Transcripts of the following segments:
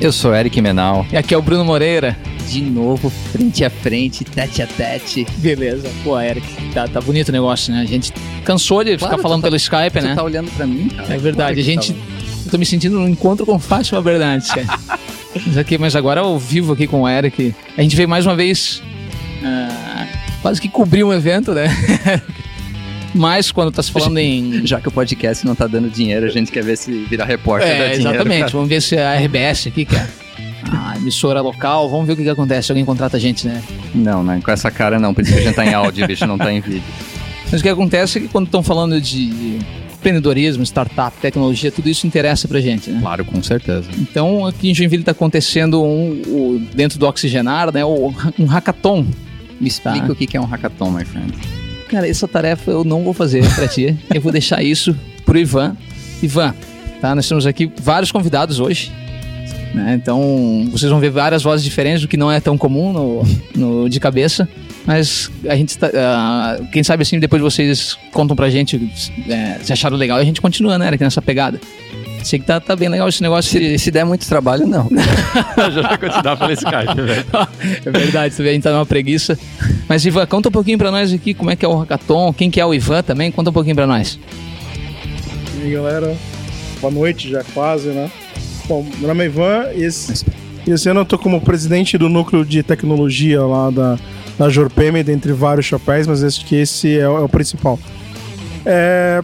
Eu sou Eric Menal. E aqui é o Bruno Moreira. De novo, frente a frente, tete a tete. Beleza. Pô, Eric, tá, tá bonito o negócio, né? A gente cansou de Claro, ficar falando tá- pelo Skype, Você né? tá olhando pra mim, cara? É verdade. Claro a que gente. tá. Eu tô me sentindo num encontro com Fátima Bernardes, cara. mas, aqui, mas agora ao vivo aqui com o Eric. A gente veio mais uma vez. ah, quase que cobrir um evento, né? Mas quando tá se falando em. Já que o podcast não tá dando dinheiro, a gente quer ver se virar repórter É, dinheiro. exatamente. cara. Vamos ver se a RBS aqui, que é a emissora local, vamos ver o que, que acontece. Alguém contrata a gente, né? Não, né? Com essa cara não, por isso que a gente tá em áudio, bicho, não tá em vídeo. Mas o que acontece é que quando estão falando de empreendedorismo, startup, tecnologia, tudo isso interessa pra gente, né? Claro, com certeza. Então, aqui em Joinville está acontecendo um, o- dentro do Oxigenar, né, um hackathon. Me explica Tá. o que é um hackathon, my friend. Cara, essa tarefa eu não vou fazer pra ti. Eu vou deixar isso pro Ivan. Ivan, tá? Nós temos aqui vários convidados hoje. né? Então, vocês vão ver várias vozes diferentes, o que não é tão comum no, no- de cabeça. Mas a gente tá. ah, quem sabe assim, depois vocês contam pra gente é, se acharam legal e a gente continua, né, Eric, nessa pegada. Sei que tá, tá bem legal esse negócio. Se, se der muito trabalho, não. Já vai continuar pelo Skype, velho. é verdade, você vê, a gente tá numa preguiça. Mas Ivan, conta um pouquinho pra nós aqui como é que é o hackathon, quem que é o Ivan também, conta um pouquinho pra nós. E aí, galera, boa noite já quase, né? Bom, meu nome é Ivan e esse, esse ano eu tô como presidente do núcleo de tecnologia lá da, da Jorpeme, dentre vários chapéus, mas acho que esse é, o- é o principal. É...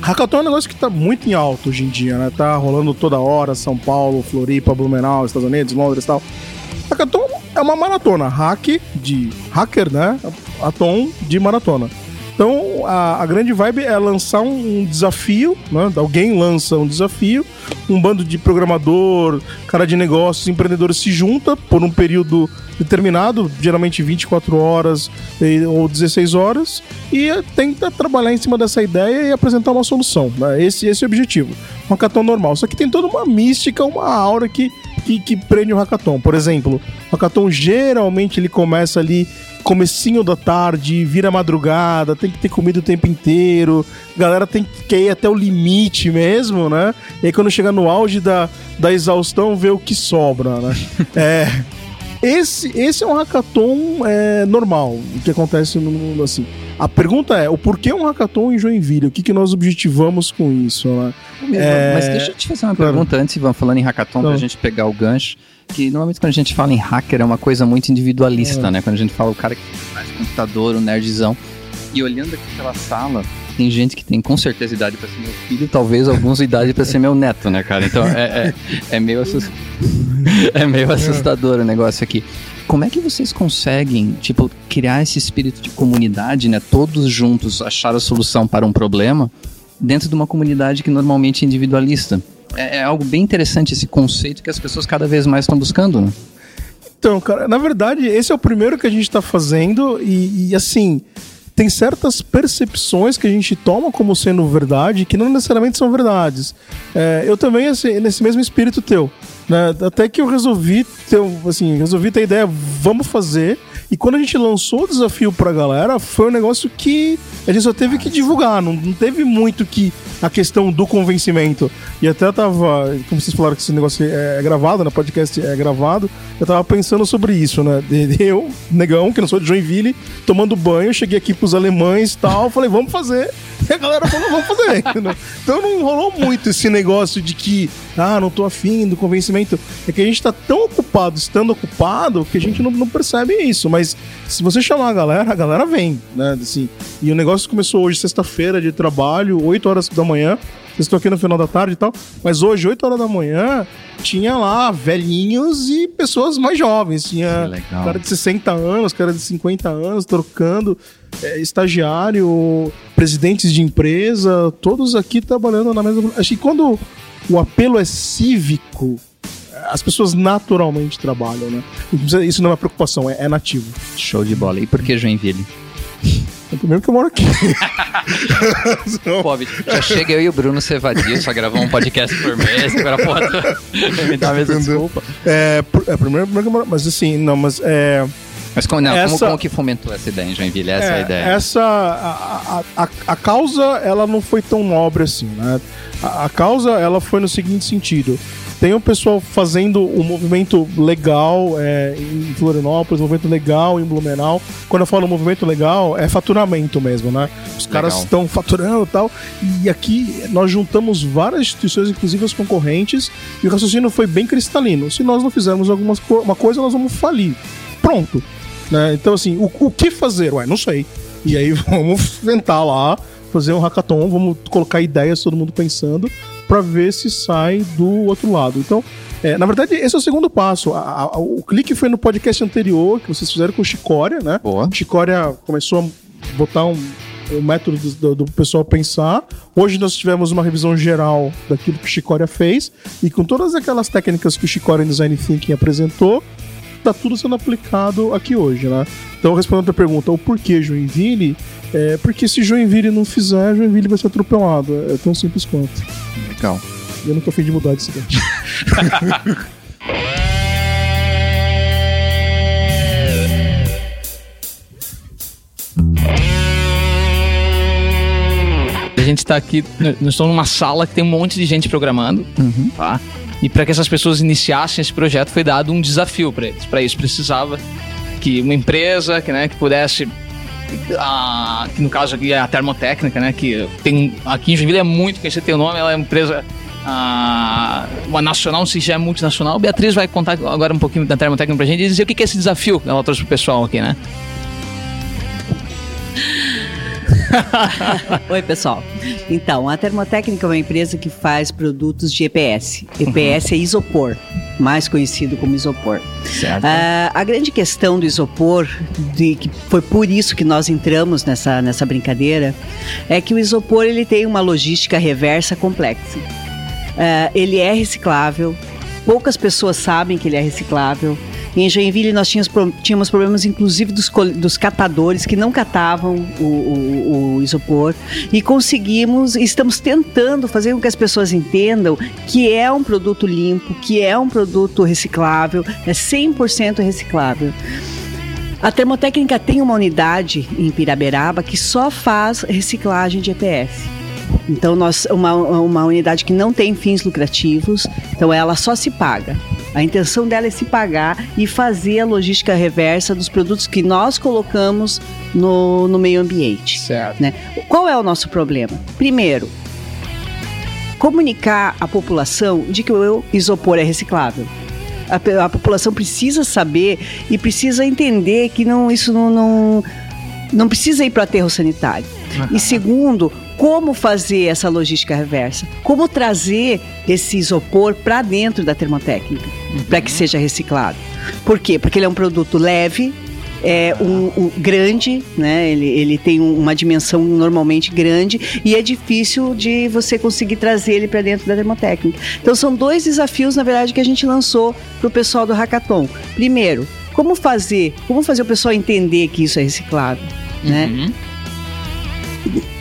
Hackathon é um negócio que tá muito em alta hoje em dia, né? Tá rolando toda hora, São Paulo, Floripa, Blumenau, Estados Unidos, Londres e tal. Hackathon é uma maratona, hack de hacker, né? Atom de maratona. Então, a, a grande vibe é lançar um, um desafio, né? Alguém lança um desafio, um bando de programador, cara de negócios, empreendedores se junta por um período determinado, geralmente 24 horas ou 16 horas, e tenta trabalhar em cima dessa ideia e apresentar uma solução. Né? Esse, esse é o objetivo. Um hackathon normal. Só que tem toda uma mística, uma aura que, que, que prende o hackathon. Por exemplo, o hackathon geralmente ele começa ali comecinho da tarde, vira madrugada, tem que ter comida o tempo inteiro, galera tem que ir até o limite mesmo, né? E aí quando chega no auge da, da exaustão, vê o que sobra, né? é, esse, esse é um hackathon é, normal, o que acontece no mundo assim. A pergunta é, o porquê um hackathon em Joinville? O que, que nós objetivamos com isso, né? É, Mas deixa eu te fazer uma claro. pergunta antes, Ivan, falando em hackathon, pra Então. gente pegar o gancho. Que normalmente quando a gente fala em hacker é uma coisa muito individualista, É. né? Quando a gente fala o cara que faz computador, o nerdzão. E olhando aqui pela sala, tem gente que tem com certeza idade pra ser meu filho, talvez alguns idade pra ser meu neto, né, cara? Então é, é, é meio assustador. é meio assustador o negócio aqui. Como é que vocês conseguem, tipo, criar esse espírito de comunidade, né? Todos juntos achar a solução para um problema dentro de uma comunidade que normalmente é individualista. É, é algo bem interessante esse conceito que as pessoas cada vez mais estão buscando, né? Então, cara, na verdade, esse é o primeiro que a gente tá fazendo e, e, assim, tem certas percepções que a gente toma como sendo verdade que não necessariamente são verdades. É, eu também, assim, nesse mesmo espírito teu, né? Até que eu resolvi ter, assim, resolvi ter a ideia, vamos fazer. E quando a gente lançou o desafio pra galera, foi um negócio que a gente só teve que divulgar, não, não teve muito que a questão do convencimento. E até tava, como vocês falaram que esse negócio é gravado, né? Podcast é gravado, eu tava pensando sobre isso, né? Eu, negão, que não sou de Joinville, tomando banho, cheguei aqui pros alemães e tal, falei, vamos fazer. E a galera falou, vamos fazer. Então não rolou muito esse negócio de que, ah, não tô afim do convencimento. É que a gente tá tão ocupado, estando ocupado, que a gente não, não percebe isso. Mas se você chamar a galera, a galera vem, né? Assim, e o negócio começou hoje, sexta-feira de trabalho, 8 horas da manhã. Estão aqui no final da tarde e tal. Mas hoje, 8 horas da manhã, tinha lá velhinhos e pessoas mais jovens. Tinha legal. cara de 60 anos, cara de 50 anos, trocando. é, estagiário, presidentes de empresa, todos aqui trabalhando na mesma. Acho que quando o apelo é cívico, as pessoas naturalmente trabalham, né? Isso não é uma preocupação, é, é nativo. Show de bola. E por que Joinville? É primeiro que eu moro aqui. Pô, bicho, já chega eu e o Bruno Cevadio, só gravamos um podcast por mês, agora pode me dá a mesma desculpa. É, é primeiro, primeiro que eu moro. Mas assim, não, mas é. Mas como, não, como, Essa- como que fomentou essa ideia em Joinville? Essa é, ideia. Essa, a, a, a, a causa, ela não foi tão nobre assim, né? A, a causa, ela foi no seguinte sentido. Tem o pessoal fazendo um movimento legal é, em Florianópolis, um movimento legal em Blumenau. Quando eu falo movimento legal, é faturamento mesmo, né? Os caras estão faturando e tal. E aqui nós juntamos várias instituições, inclusive as concorrentes, e o raciocínio foi bem cristalino. Se nós não fizermos alguma co uma coisa, nós vamos falir. Pronto. Né? Então, assim, o, o que fazer? Ué, não sei. E aí vamos sentar lá, fazer um hackathon, vamos colocar ideias, todo mundo pensando, para ver se sai do outro lado. Então, é, na verdade, esse é o segundo passo. A- a- o clique foi no podcast anterior que vocês fizeram com o Chicória, né? Boa. Chicória começou a botar um, um método do, do- pessoal pensar. Hoje nós tivemos uma revisão geral daquilo que o Chicória fez e com todas aquelas técnicas que o Chicória Design Thinking apresentou, tá tudo sendo aplicado aqui hoje, né? Então, respondendo a pergunta, o porquê Joinville? É porque se Joinville não fizer, Joinville vai ser atropelado. É tão simples quanto. Legal. E eu tô afim de mudar de cidade. gente tá aqui, nós estamos numa sala que tem um monte de gente programando, Uhum. tá? E para que essas pessoas iniciassem esse projeto foi dado um desafio para eles. Para isso precisava que uma empresa que, né, que pudesse a, que no caso aqui é a Termotécnica, né, que tem aqui em Joinville é muito conhecida, tem o nome, ela é uma empresa ah, uma nacional, se já é multinacional. Beatriz vai contar agora um pouquinho da Termotécnica pra gente e dizer o que que é esse desafio que ela trouxe pro pessoal aqui, né? Oi, pessoal. Então, a Termotécnica é uma empresa que faz produtos de EPS. EPS é isopor, mais conhecido como isopor. Certo. Ah, a grande questão do isopor, de, que foi por isso que nós entramos nessa, nessa brincadeira, é que o isopor ele tem uma logística reversa complexa. Ah, ele é reciclável, poucas pessoas sabem que ele é reciclável. Em Joinville nós tínhamos, tínhamos problemas, inclusive, dos, dos catadores que não catavam o, o- o isopor. E conseguimos, estamos tentando fazer com que as pessoas entendam que é um produto limpo, que é um produto reciclável, é 100% reciclável. A Termotécnica tem uma unidade em Piraberaba que só faz reciclagem de EPS. Então, nós, uma, uma unidade que não tem fins lucrativos, então ela só se paga. A intenção dela é se pagar e fazer a logística reversa dos produtos que nós colocamos no, no meio ambiente. Certo. Né? Qual é o nosso problema? Primeiro, comunicar à população de que o isopor é reciclável. A, a população precisa saber e precisa entender que não, isso não, não, não precisa ir para o aterro sanitário. E segundo, como fazer essa logística reversa? Como trazer esse isopor para dentro da termotécnica, para que seja reciclado? Por quê? Porque ele é um produto leve, é um, um grande, né? Ele, ele tem um- uma dimensão normalmente grande e é difícil de você conseguir trazer ele para dentro da termotécnica. Então são dois desafios, na verdade, que a gente lançou para o pessoal do hackathon. Primeiro, como fazer, como fazer o pessoal entender que isso é reciclável, né? Uhum.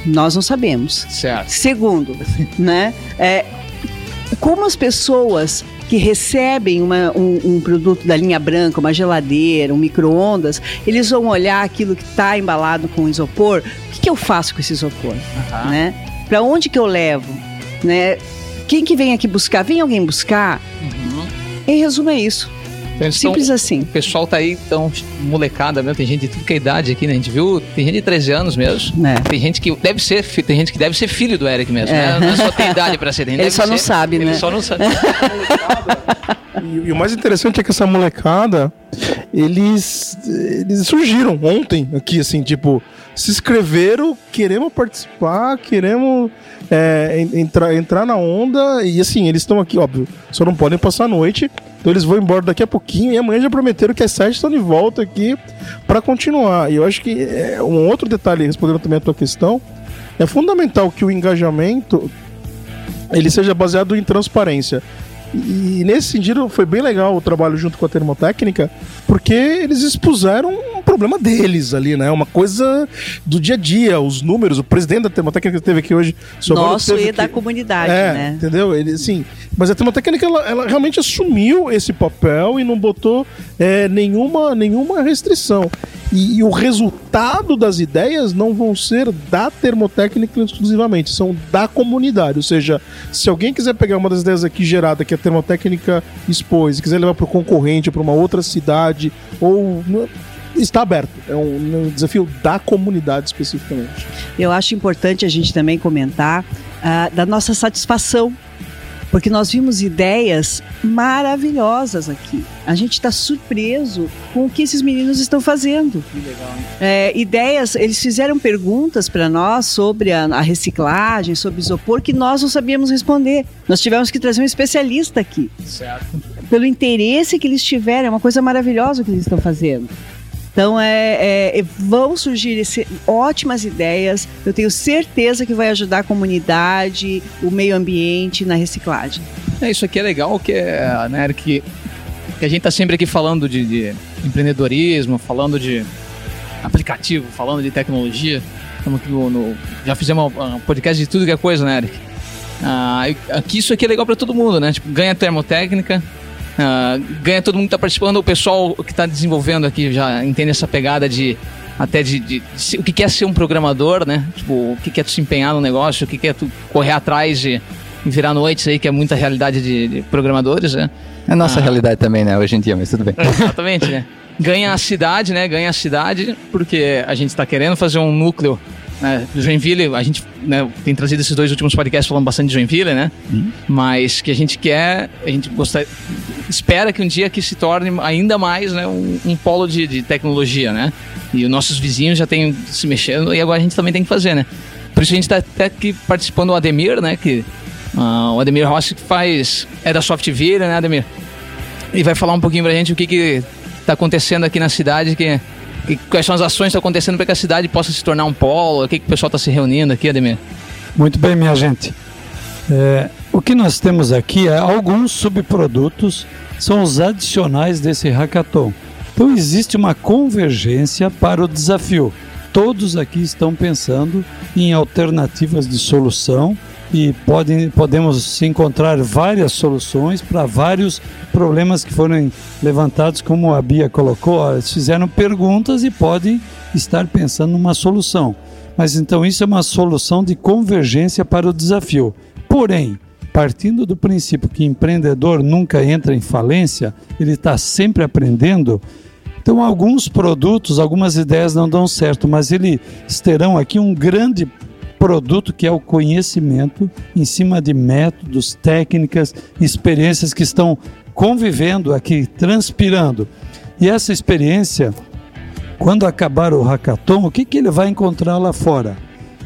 Nós não sabemos. Certo. Segundo, né? É, como as pessoas que recebem uma- um, um produto da linha branca, uma geladeira, um micro-ondas, eles vão olhar aquilo que está embalado com isopor. O que, que eu faço com esse isopor? Aham. Né? Para onde que eu levo? Né? Quem que vem aqui buscar? Vem alguém buscar? Uhum. Em resumo, é isso. Então, Simples assim. O pessoal tá aí tão molecada mesmo, tem gente de tudo que é idade aqui, né? A gente viu, tem gente de 13 anos mesmo. Né? Tem gente que deve ser, tem gente que deve ser filho do Eric mesmo, É. né? Não só tem idade pra ser, Ele deve só não ser- sabe, ele né? só não sabe. E, e o mais interessante é que essa molecada, eles, eles surgiram ontem aqui, assim, tipo, se inscreveram, queremos participar, queremos é, en- entrar, entrar na onda, e assim, eles estão aqui, óbvio, só não podem passar a noite, então eles vão embora daqui a pouquinho, e amanhã já prometeram que às sete estão de volta aqui para continuar. E eu acho que é, um outro detalhe, respondendo também a tua questão, é fundamental que o engajamento ele seja baseado em transparência. E nesse sentido foi bem legal o trabalho junto com a termotécnica, porque eles expuseram um problema deles ali, né? Uma coisa do dia a dia, os números, o presidente da termotécnica que esteve aqui hoje, Nosso teve e da aqui- comunidade, é, né? entendeu? Ele, sim. Mas a termotécnica, ela, ela realmente assumiu esse papel e não botou é, nenhuma, nenhuma restrição. E, e, o resultado das ideias não vão ser da termotécnica exclusivamente, são da comunidade. Ou seja, se alguém quiser pegar uma das ideias aqui gerada que a termotécnica expôs e quiser levar para o concorrente, para uma outra cidade, ou está aberto. É um, um, desafio da comunidade especificamente. Eu acho importante a gente também comentar uh, da nossa satisfação porque nós vimos ideias maravilhosas aqui. A gente está surpreso com o que esses meninos estão fazendo. Que legal, hein? É, ideias, eles fizeram perguntas para nós sobre a, a, reciclagem, sobre isopor, que nós não sabíamos responder. Nós tivemos que trazer um especialista aqui. Certo. Pelo interesse que eles tiveram, é uma coisa maravilhosa o que eles estão fazendo. Então é, é, vão surgir esse, ótimas ideias. Eu tenho certeza que vai ajudar a comunidade, o meio ambiente na reciclagem. É isso aqui é legal, que é, né, que, que a gente está sempre aqui falando de, de, empreendedorismo, falando de aplicativo, falando de tecnologia. Aqui no, no, já fizemos um podcast de tudo que é coisa, né, Eric? Ah, aqui isso aqui é legal para todo mundo, né? Tipo, ganha termotécnica, Uh, ganha todo mundo que está participando, o pessoal que está desenvolvendo aqui já entende essa pegada de até de, de, de, o que é ser um programador, né? Tipo, o que é tu se empenhar no negócio, o que é tu correr atrás de virar noites aí, que é muita realidade de, de programadores, né? É a nossa ah. realidade também, né, hoje em dia, mas tudo bem. Exatamente, né? Ganha a cidade, né? Ganha a cidade, porque a gente está querendo fazer um núcleo né, Joinville, a gente né, tem trazido esses dois últimos podcasts falando bastante de Joinville, né? Uhum. Mas que a gente quer, a gente gosta, espera que um dia que se torne ainda mais né, um, um polo de, de, tecnologia, né? E os nossos vizinhos já têm se mexendo e agora a gente também tem que fazer, né? Por isso a gente está até aqui participando do Ademir, né? Que, uh, o Ademir Rossi que faz, é da Softville, né, Ademir? E vai falar um pouquinho pra gente o que que tá acontecendo aqui na cidade que e quais são as ações que estão acontecendo para que a cidade possa se tornar um polo? O que, que o pessoal está se reunindo aqui, Ademir? Muito bem, minha gente. É, o que nós temos aqui é alguns subprodutos, são os adicionais desse hackathon. Então existe uma convergência para o desafio. Todos aqui estão pensando em alternativas de solução e podem, podemos encontrar várias soluções para vários problemas que foram levantados, como a Bia colocou. Eles fizeram perguntas e podem estar pensando numa solução. Mas então isso é uma solução de convergência para o desafio. Porém, partindo do princípio que empreendedor nunca entra em falência, ele está sempre aprendendo. Então, alguns produtos, algumas ideias não dão certo, mas eles terão aqui um grande produto que é o conhecimento em cima de métodos, técnicas, experiências que estão convivendo aqui, transpirando. E essa experiência, quando acabar o hackathon, o que, que ele vai encontrar lá fora?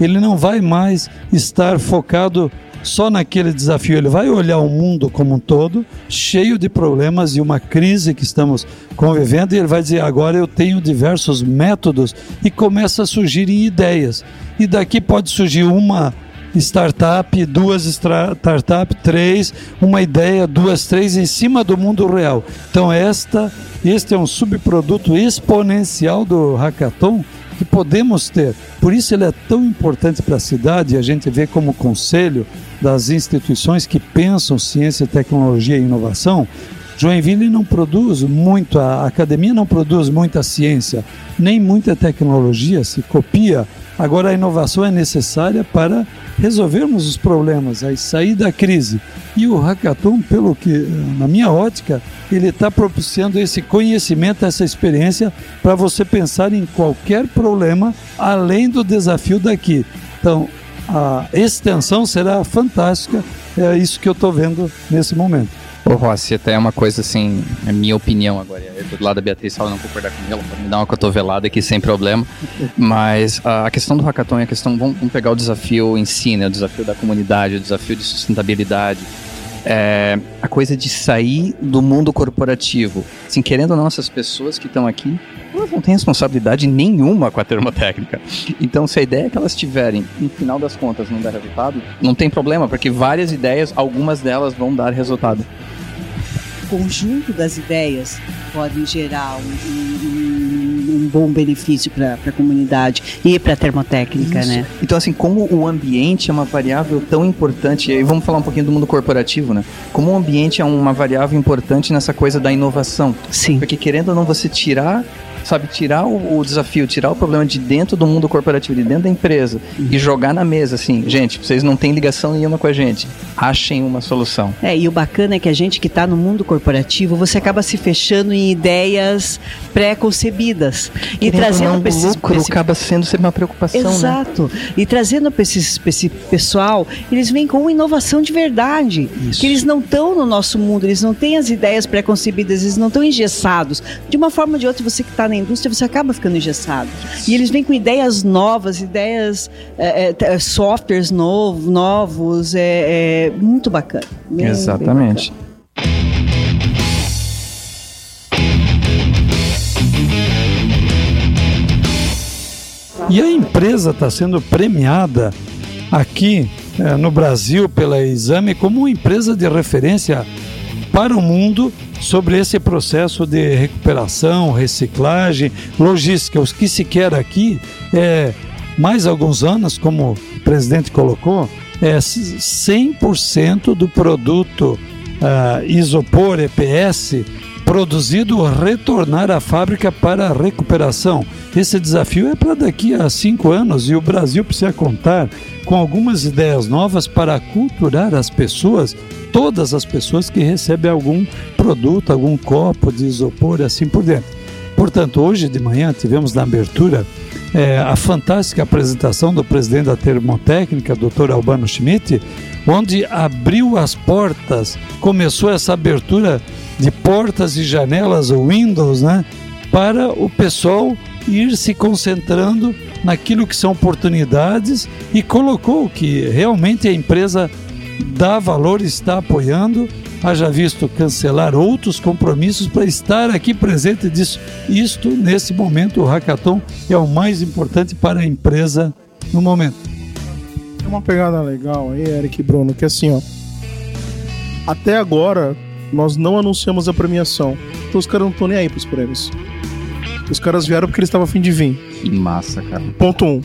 Ele não vai mais estar focado só naquele desafio, ele vai olhar o mundo como um todo, cheio de problemas e uma crise que estamos convivendo, e ele vai dizer: agora eu tenho diversos métodos, e começa a surgir ideias. E daqui pode surgir uma startup, duas startups, três, uma ideia, duas, três em cima do mundo real. Então esta, este é um subproduto exponencial do hackathon que podemos ter. Por isso ele é tão importante para a cidade, a gente vê como conselho das instituições que pensam ciência, tecnologia e inovação, Joinville não produz muito, a academia não produz muita ciência, nem muita tecnologia, se copia. Agora a inovação é necessária para resolvermos os problemas, aí sair da crise. E o hackathon, pelo que na minha ótica, ele está propiciando esse conhecimento, essa experiência para você pensar em qualquer problema além do desafio daqui. Então, a extensão será fantástica, é isso que eu estou vendo nesse momento. Ô Rossi, até é uma coisa assim, é minha opinião agora. Eu do lado da Beatriz fala não concordar com ela, pode me dar uma cotovelada aqui sem problema. Mas a questão do hackathon é a questão, vamos, vamos pegar o desafio em si, né? O desafio da comunidade, o desafio de sustentabilidade. É, a coisa de sair do mundo corporativo. Assim, querendo ou não, essas pessoas que estão aqui, elas não têm responsabilidade nenhuma com a termotécnica. Então, se a ideia que elas tiverem, no final das contas, não der resultado, não tem problema, porque várias ideias, algumas delas vão dar resultado conjunto das ideias podem gerar um, um, um bom benefício para a comunidade e para a termotécnica, Isso. né? Então, assim, como o ambiente é uma variável tão importante, e aí vamos falar um pouquinho do mundo corporativo, né? Como o ambiente é uma variável importante nessa coisa da inovação. Sim. Porque querendo ou não, você tirar sabe, tirar o, o desafio, tirar o problema de dentro do mundo corporativo, de dentro da empresa e jogar na mesa assim, gente, vocês não têm ligação nenhuma com a gente, achem uma solução. É, e o bacana é que a gente que está no mundo corporativo, você acaba se fechando em ideias pré-concebidas e Querendo trazendo para esses, lucro esse- acaba sendo sempre uma preocupação, né? Exato. E trazendo para pra esse pessoal, eles vêm com uma inovação de verdade. Isso. Que eles não estão no nosso mundo, eles não têm as ideias pré-concebidas, eles não estão engessados. De uma forma ou de outra, você que está na indústria, você acaba ficando engessado. E eles vêm com ideias novas, ideias, é, é, t- softwares novo, novos, é, é muito bacana. Bem- bem Exatamente. E a empresa está sendo premiada aqui eh, no Brasil pela Exame como uma empresa de referência para o mundo sobre esse processo de recuperação, reciclagem, logística. O que se quer aqui é mais alguns anos, como o presidente colocou, é 100% do produto ah, isopor EPS produzido retornar à fábrica para a recuperação. Esse desafio é para daqui a cinco anos e o Brasil precisa contar com algumas ideias novas para aculturar as pessoas, todas as pessoas que recebem algum produto, algum copo de isopor e assim por diante. Portanto, hoje de manhã tivemos na abertura eh, a fantástica apresentação do presidente da Termotécnica, Dr. Albano Schmidt, onde abriu as portas, começou essa abertura de portas e janelas, o Windows, né, para o pessoal ir se concentrando naquilo que são oportunidades e colocou que realmente a empresa dá valor, está apoiando, haja visto cancelar outros compromissos para estar aqui presente disso. Isto, nesse momento, o hackathon é o mais importante para a empresa no momento. Tem uma pegada legal aí, Eric e Bruno, que assim, ó. Até agora, nós não anunciamos a premiação. Então os caras não estão nem aí pros prêmios. Os caras vieram porque eles estavam a fim de vir. Que massa, cara. Ponto um.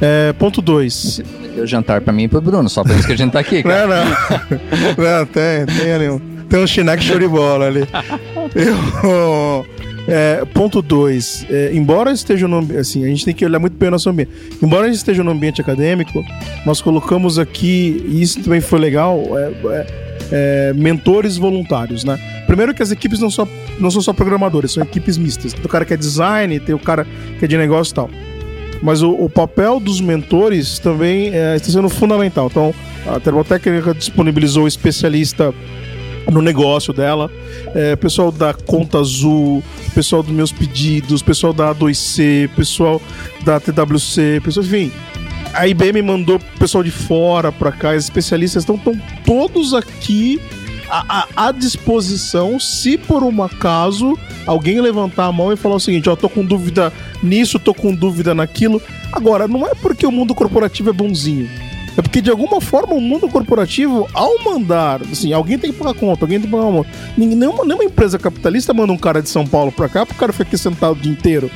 É, ponto dois. Deu jantar pra mim e pro Bruno, só por isso que a gente tá aqui, cara. Não, não. não, tem, tem ali um. Tem um chineque show de bola ali. Eu, é, ponto 2. embora esteja no assim, a gente tem que olhar muito bem o nosso ambiente. Embora a gente esteja no ambiente acadêmico, nós colocamos aqui, e isso também foi legal, é, é, é, mentores voluntários, né? Primeiro que as equipes não, só, não são só programadores, são equipes mistas. Tem o cara que é design, tem o cara que é de negócio e tal. Mas o, o papel dos mentores também é, está sendo fundamental. Então, a Termotécnica disponibilizou especialista no negócio dela, é, pessoal da Conta Azul, pessoal dos meus pedidos, pessoal da A2C, pessoal da TWC, pessoal, enfim. A IBM mandou pessoal de fora para cá, os especialistas estão estão todos aqui à, à- disposição. Se por um acaso alguém levantar a mão e falar o seguinte: Ó, tô com dúvida nisso, tô com dúvida naquilo. Agora, não é porque o mundo corporativo é bonzinho. É porque, de alguma forma, o mundo corporativo, ao mandar, assim, alguém tem que pagar conta, alguém tem que pagar uma. Nenhuma, nenhuma empresa capitalista manda um cara de São Paulo pra cá pro cara ficar aqui sentado o dia inteiro.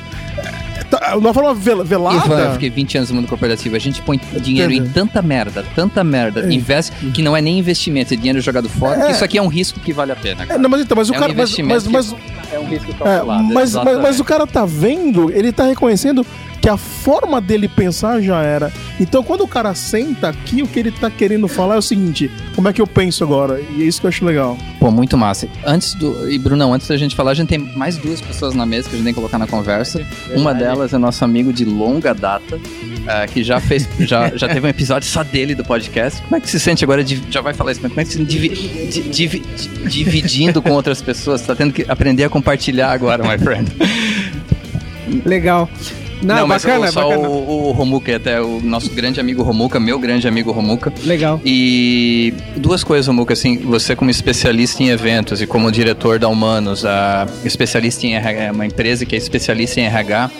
É, tá, De uma forma vel- velada. Ivan, eu fiquei 20 anos no mundo corporativo. A gente põe dinheiro em tanta merda, tanta merda, É. investe, que não é nem investimento, é dinheiro jogado fora, É. isso aqui é um risco que vale a pena. É, Cara. não, mas então, mas o É um cara. Mas, investimento mas, É um risco É, calculado. mas, mas, mas o cara tá vendo, ele tá reconhecendo que a forma dele pensar já era. Então, quando o cara senta aqui, o que ele tá querendo falar é o seguinte: como é que eu penso agora? E é isso que eu acho legal. Pô, muito massa. Antes do. E Brunão, antes da gente falar, a gente tem mais duas pessoas na mesa que a gente tem que colocar na conversa. Uma delas é nosso amigo de longa data, ah, que já fez. Já, já teve um episódio só dele do podcast. Como é que se sente agora? de- Já vai falar isso, mas como é que se sente divi- di- divi- di- dividindo com outras pessoas? Você tá tendo que aprender a compartilhar agora, my friend. Legal. Não, mas bacana, só bacana. o, o Romuca, até o nosso grande amigo Romuca, meu grande amigo Romuca. Legal. E duas coisas, Romuca, assim, você como especialista em eventos e como diretor da Humanos, a especialista em RH, uma empresa que é especialista em RH,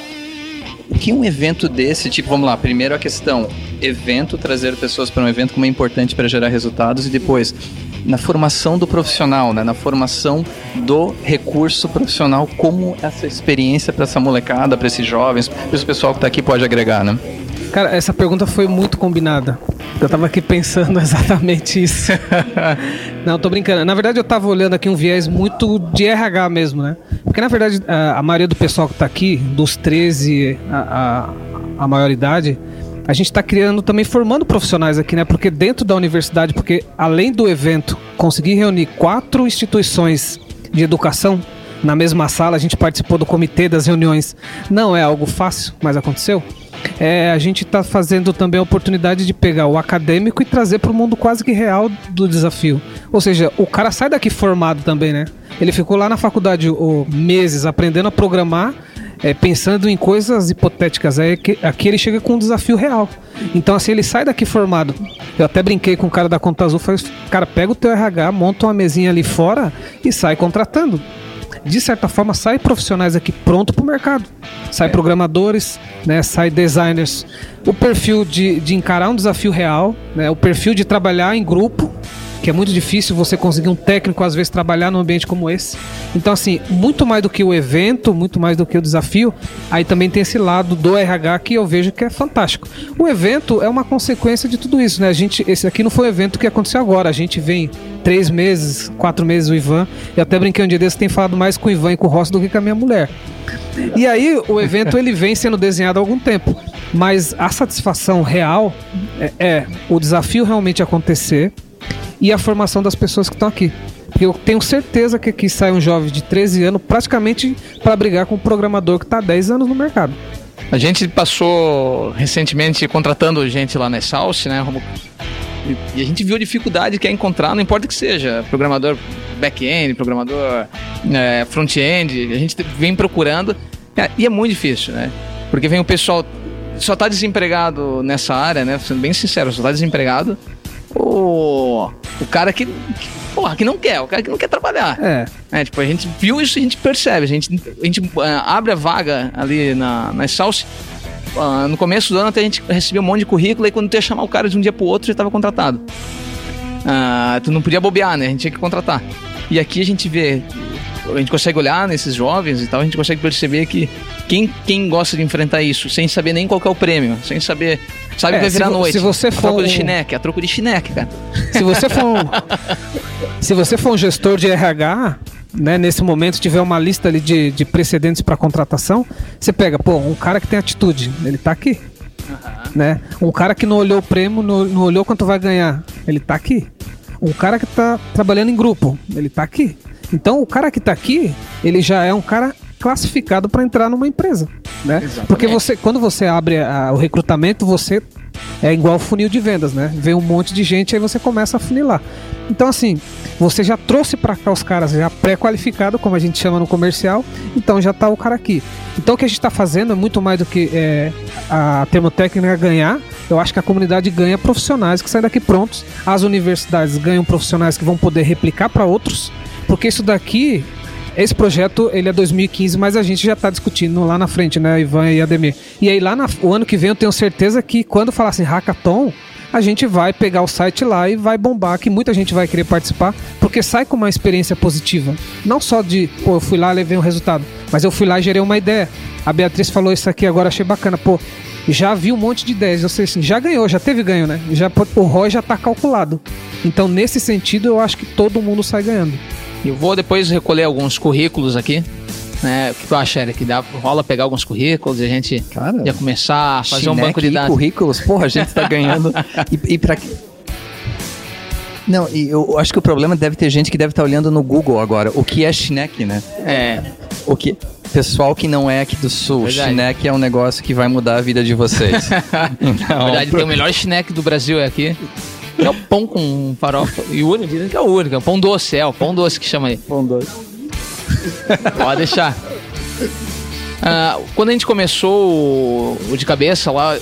o que um evento desse, tipo, vamos lá, primeiro a questão, evento, trazer pessoas para um evento como é importante para gerar resultados e depois na formação do profissional, né, na formação do recurso profissional, como essa experiência para essa molecada, para esses jovens, para esse pessoal que está aqui pode agregar, né? Cara, essa pergunta foi muito combinada. Eu tava aqui pensando exatamente isso. Não, tô brincando. Na verdade, eu tava olhando aqui um viés muito de RH mesmo, né? Porque, na verdade, a, a maioria do pessoal que tá aqui, dos 13 a, a, a maioridade, a gente está criando também formando profissionais aqui, né? Porque dentro da universidade, porque além do evento conseguir reunir quatro instituições de educação na mesma sala, a gente participou do comitê das reuniões. Não é algo fácil, mas aconteceu. É, a gente está fazendo também a oportunidade de pegar o acadêmico e trazer para o mundo quase que real do desafio. Ou seja, o cara sai daqui formado também, né? Ele ficou lá na faculdade oh, meses aprendendo a programar é, pensando em coisas hipotéticas. É que, aqui ele chega com um desafio real. Então, assim, ele sai daqui formado. Eu até brinquei com o cara da Conta Azul, falei, cara, pega o teu RH, monta uma mesinha ali fora e sai contratando. De certa forma, sai profissionais aqui pronto para o mercado. Sai é. programadores, né, sai designers. O perfil de, de encarar um desafio real, né, o perfil de trabalhar em grupo, que é muito difícil você conseguir um técnico, às vezes, trabalhar num ambiente como esse. Então, assim, muito mais do que o evento, muito mais do que o desafio, aí também tem esse lado do RH que eu vejo que é fantástico. O evento é uma consequência de tudo isso, né? A gente, esse aqui não foi um evento que aconteceu agora, a gente vem três meses, quatro meses o Ivan. Eu até brinquei um dia desse, tem falado mais com o Ivan e com o Rossi do que com a minha mulher. E aí o evento ele vem sendo desenhado há algum tempo. Mas a satisfação real é, é o desafio realmente acontecer e a formação das pessoas que estão aqui. Eu tenho certeza que aqui sai um jovem de 13 anos praticamente para brigar com um programador que está há 10 anos no mercado. A gente passou recentemente contratando gente lá na Salsa, né, E a gente viu a dificuldade que é encontrar, não importa que seja, programador back-end, programador é, front-end, a gente vem procurando é, e é muito difícil, né? Porque vem o pessoal só está desempregado nessa área, né? Sendo bem sincero, só está desempregado o, o cara que, que, porra, que não quer, o cara que não quer trabalhar. É. é tipo, a gente viu isso e a gente percebe. A gente, a gente uh, abre a vaga ali na, na Salsa. Uh, no começo do ano até a gente recebia um monte de currículo e quando tu ia chamar o cara de um dia pro outro já estava contratado. Uh, tu não podia bobear, né? A gente tinha que contratar. E aqui a gente vê, a gente consegue olhar nesses jovens e tal, a gente consegue perceber que quem, quem gosta de enfrentar isso sem saber nem qual é o prêmio, sem saber Sabe é, que vai virar se, noite. Se você for. A troco de chineque, a troco de chineque, cara. Se você for um, se você for um gestor de RH, né, nesse momento tiver uma lista ali de, de precedentes para contratação, você pega, pô, um cara que tem atitude, ele tá aqui. Uhum. Né? Um cara que não olhou o prêmio, não, não olhou quanto vai ganhar, ele tá aqui. Um cara que tá trabalhando em grupo, ele tá aqui. Então o cara que tá aqui, ele já é um cara classificado para entrar numa empresa, né? Exatamente. Porque você, quando você abre a, o recrutamento, você é igual funil de vendas, né? Vem um monte de gente aí você começa a funilar. Então assim, você já trouxe para cá os caras já pré-qualificado, como a gente chama no comercial, então já tá o cara aqui. Então o que a gente está fazendo é muito mais do que é, a termotécnica ganhar. Eu acho que a comunidade ganha profissionais que saem daqui prontos. As universidades ganham profissionais que vão poder replicar para outros, porque isso daqui esse projeto, ele é 2015, mas a gente já está discutindo lá na frente, né, Ivan e Ademir. E aí lá na, o ano que vem eu tenho certeza que quando falar assim hackathon, a gente vai pegar o site lá e vai bombar, que muita gente vai querer participar, porque sai com uma experiência positiva. Não só de, pô, eu fui lá, levei um resultado, mas eu fui lá e gerei uma ideia. A Beatriz falou isso aqui agora, achei bacana. Pô, já vi um monte de ideias. Eu sei assim, já ganhou, já teve ganho, né? Já, o ROI já está calculado. Então, nesse sentido, eu acho que todo mundo sai ganhando. Eu vou depois recolher alguns currículos aqui. Né? O que tu acha, Eric? Dá, rola pegar alguns currículos e a gente Cara, já começar a fazer um banco de dados. currículos? Porra, a gente tá ganhando. e, e pra não, e eu acho que o problema deve ter gente que deve estar tá olhando no Google agora. O que é Schneck, né? É. O que. Pessoal que não é aqui do sul, Verdade. Schneck é um negócio que vai mudar a vida de vocês. então, Na verdade, pro... tem o melhor Schneck do Brasil é aqui. É o pão com farofa. E o único, dizem que é o único. É o pão doce, é o pão doce que chama aí. Pão doce. Pode deixar. Ah, quando a gente começou o, o, de cabeça lá,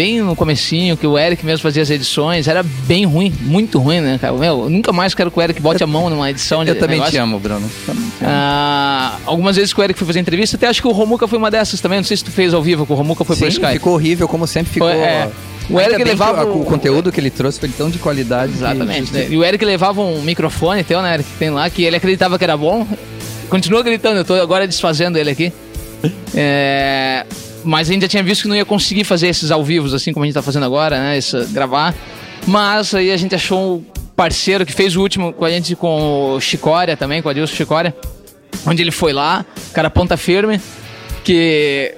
bem no comecinho, que o Eric mesmo fazia as edições, era bem ruim, muito ruim, né, cara? Meu, eu nunca mais quero que o Eric bote a mão numa edição de Eu também negócio. te amo, Bruno. Te amo. Ah, algumas vezes que o Eric foi fazer entrevista, até acho que o Romuca foi uma dessas também. Não sei se tu fez ao vivo, que o Romuca foi Sim, por Skype. ficou horrível, como sempre ficou. Foi, é. O Eric levava o, o, conteúdo que ele trouxe foi tão de qualidade. Exatamente. Né? E o Eric levava um microfone teu, né, Eric, que tem lá, que ele acreditava que era bom. Continua gritando, eu tô agora desfazendo ele aqui. É... mas a gente já tinha visto que não ia conseguir fazer esses ao vivo, assim como a gente tá fazendo agora, né? Esse, gravar. Mas aí a gente achou um parceiro que fez o último com a gente com o Chicória também, com o Adilson Chicória. Onde ele foi lá, cara ponta firme, que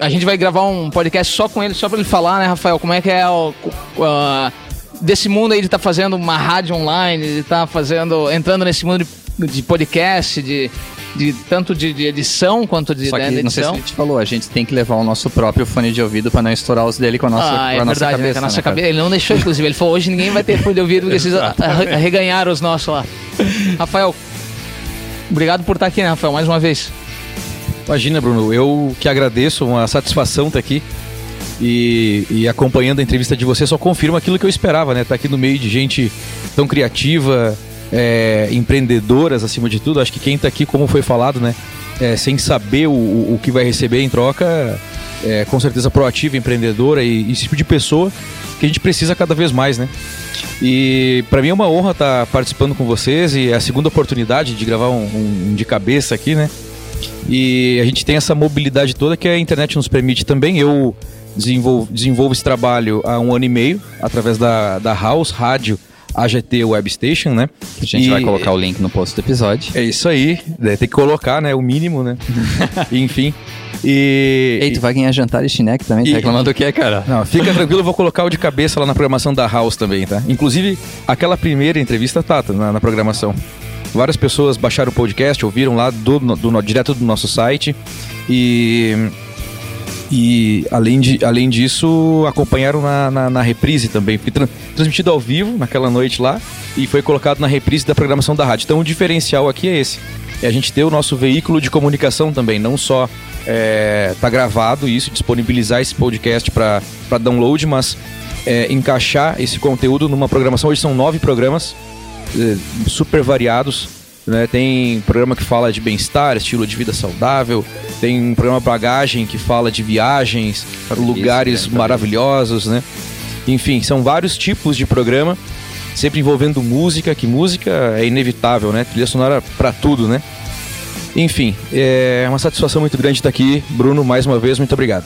a gente vai gravar um podcast só com ele, só pra ele falar, né, Rafael, como é que é o. Uh, desse mundo aí, ele tá fazendo uma rádio online, ele tá fazendo. entrando nesse mundo de, de podcast, de, de tanto de, de edição quanto de Só né, que, de não sei se a edição. gente falou, a gente tem que levar o nosso próprio fone de ouvido pra não estourar os dele com a nossa, ah, com é a nossa verdade, né, cabeça. com a nossa né, cabeça. Ele não deixou, inclusive. Ele falou: hoje ninguém vai ter fone de ouvido, porque vocês arreganharam os nossos lá. Rafael, obrigado por estar aqui, né, Rafael, mais uma vez. Imagina, Bruno, eu que agradeço, uma satisfação estar aqui. E, e acompanhando a entrevista de você, só confirma aquilo que eu esperava, né? Tá aqui no meio de gente tão criativa, é, empreendedoras acima de tudo. Acho que quem tá aqui, como foi falado, né? é, sem saber o, o, que vai receber em troca, é com certeza proativa, empreendedora e, esse tipo de pessoa que a gente precisa cada vez mais, né? E para mim é uma honra estar participando com vocês e é a segunda oportunidade de gravar um, um de cabeça aqui, né? E a gente tem essa mobilidade toda que a internet nos permite também. Eu desenvolvo, desenvolvo esse trabalho há um ano e meio através da, da House Rádio AGT Web Station, né? A gente E- vai colocar o link no post do episódio. É isso aí, né? tem que colocar, né? O mínimo, né? Enfim. E. Ei, tu vai ganhar jantar e chineque também? E- Tá reclamando o que, cara? Não, fica tranquilo, eu vou colocar o de cabeça lá na programação da House também, tá? Inclusive, aquela primeira entrevista tá tá, na, na programação. Várias pessoas baixaram o podcast, ouviram lá do, do- direto do nosso site e. E além, de, além disso, acompanharam na, na, na reprise também. Foi tran- transmitido ao vivo naquela noite lá e foi colocado na reprise da programação da rádio. Então o diferencial aqui é esse. É a gente ter o nosso veículo de comunicação também, não só é, tá gravado isso, disponibilizar esse podcast para download, mas é, encaixar esse conteúdo numa programação. Hoje são nove programas eh, super variados. Né? Tem programa que fala de bem-estar, estilo de vida saudável. Tem um programa bagagem que fala de viagens, lugares né? maravilhosos, né? Enfim, são vários tipos de programa, sempre envolvendo música, que música é inevitável, né? Trilha sonora pra tudo, né? Enfim, é uma satisfação muito grande estar aqui. Bruno, mais uma vez, muito obrigado.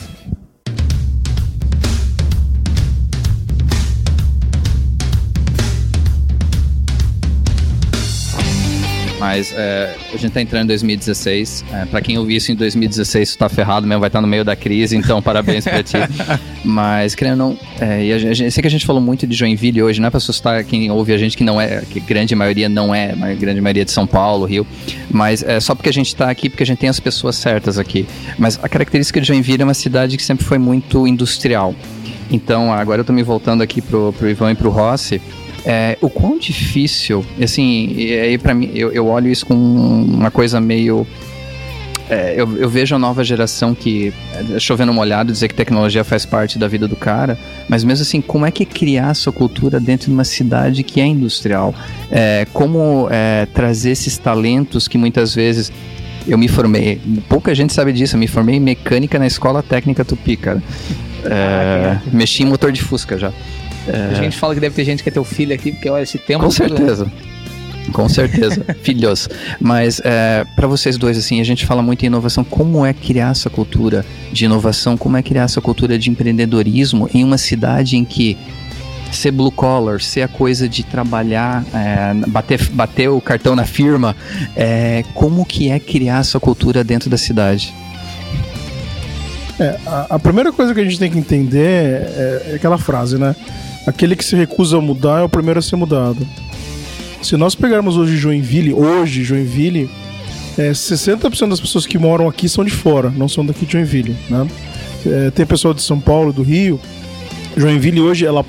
Mas é, a gente tá entrando em 2016. É, pra quem ouvir isso em 2016, tu tá ferrado mesmo, vai estar no meio da crise, então parabéns pra ti. Mas, querendo não, é, e a gente, eu sei que a gente falou muito de Joinville hoje, não é pra assustar quem ouve a gente que não é, que grande maioria não é, a grande maioria de São Paulo, Rio, mas é só porque a gente tá aqui, porque a gente tem as pessoas certas aqui. Mas a característica de Joinville é uma cidade que sempre foi muito industrial. Então, agora eu tô me voltando aqui pro, pro Ivan e pro Rossi. É, o quão difícil, assim, e aí para mim, eu, eu olho isso com uma coisa meio. é, eu, eu vejo a nova geração que, é, chovendo molhado, dizer que tecnologia faz parte da vida do cara, mas mesmo assim, como é que criar sua cultura dentro de uma cidade que é industrial? É, como é, trazer esses talentos que muitas vezes. Eu me formei, pouca gente sabe disso, eu me formei em mecânica na escola técnica Tupi, cara. É, mexi em motor de Fusca já. A gente fala que deve ter gente que é teu filho aqui, porque olha, esse tempo. Com certeza. Com certeza, filhos. Mas é, para vocês dois, assim, a gente fala muito em inovação. Como é criar essa cultura de inovação? Como é criar essa cultura de empreendedorismo em uma cidade em que ser blue collar, ser a coisa de trabalhar, é, bater, bater o cartão na firma, é, como que é criar essa cultura dentro da cidade? É, a, a primeira coisa que a gente tem que entender é, é aquela frase, né? Aquele que se recusa a mudar é o primeiro a ser mudado. Se nós pegarmos hoje Joinville, hoje Joinville, é, 60% das pessoas que moram aqui são de fora, não são daqui de Joinville, né? É, tem pessoal de São Paulo, do Rio. Joinville hoje, ela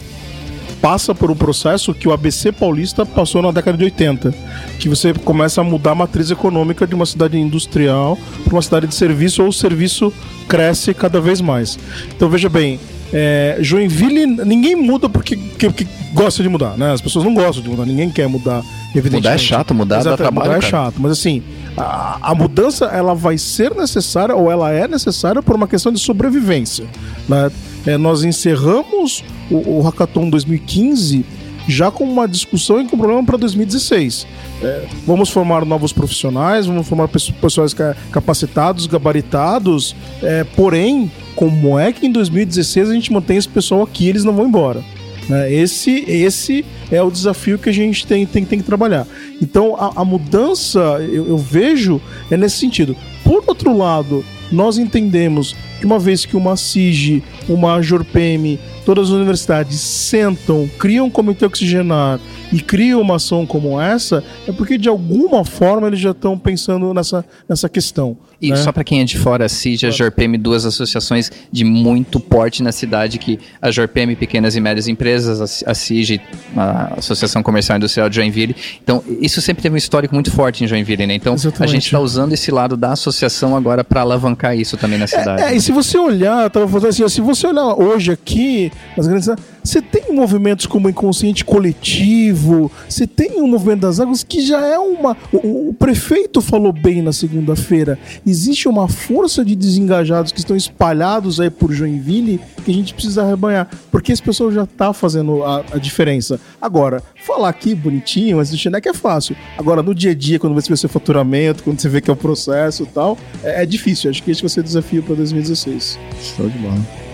passa por um processo que o ABC paulista passou na década de 80, que você começa a mudar a matriz econômica de uma cidade industrial para uma cidade de serviço ou o serviço cresce cada vez mais. Então veja bem, é, Joinville ninguém muda porque, porque, gosta de mudar, né? As pessoas não gostam de mudar, ninguém quer mudar, evidentemente. Mudar é chato, mudar dá Exato, trabalho, Mudar é chato, mas assim, a, a mudança ela vai ser necessária ou ela é necessária por uma questão de sobrevivência. Né? É, nós encerramos o, o Hackathon 2015 já com uma discussão e com um problema para 2016. É, vamos formar novos profissionais, vamos formar pesso- pessoas ca- capacitados, gabaritados, é, porém como é que em 2016 a gente mantém esse pessoal aqui eles não vão embora. Né? Esse, esse é o desafio que a gente tem, tem, tem que trabalhar. Então a, a mudança, eu, eu vejo, é nesse sentido. Por outro lado, nós entendemos que uma vez que uma CIG, uma JORPM, todas as universidades sentam, criam um comitê oxigenar e criam uma ação como essa, é porque de alguma forma eles já estão pensando nessa, nessa questão. E né? só para quem é de fora, a CIG e a JORPM, duas associações de muito porte na cidade, que a JORPM, Pequenas e Médias Empresas, a CIG, a Associação Comercial e Industrial de Joinville. Então, isso sempre teve um histórico muito forte em Joinville, né? Então, Exatamente. a gente está usando esse lado da associação agora para alavancar isso também na cidade. É, e se você olhar, eu tava fazendo assim, se você olhar hoje aqui, nas grandes você tem movimentos como o inconsciente coletivo, você tem o movimento das águas que já é uma. O, o prefeito falou bem na segunda-feira. Existe uma força de desengajados que estão espalhados aí por Joinville que a gente precisa arrebanhar. Porque esse pessoal já tá fazendo a, a diferença. Agora, falar aqui bonitinho, mas do Xeneca é fácil. Agora, no dia a dia, quando você vê seu faturamento, quando você vê que é o processo e tal, é, é difícil. Acho que esse vai ser o desafio para 2016. Show de bola.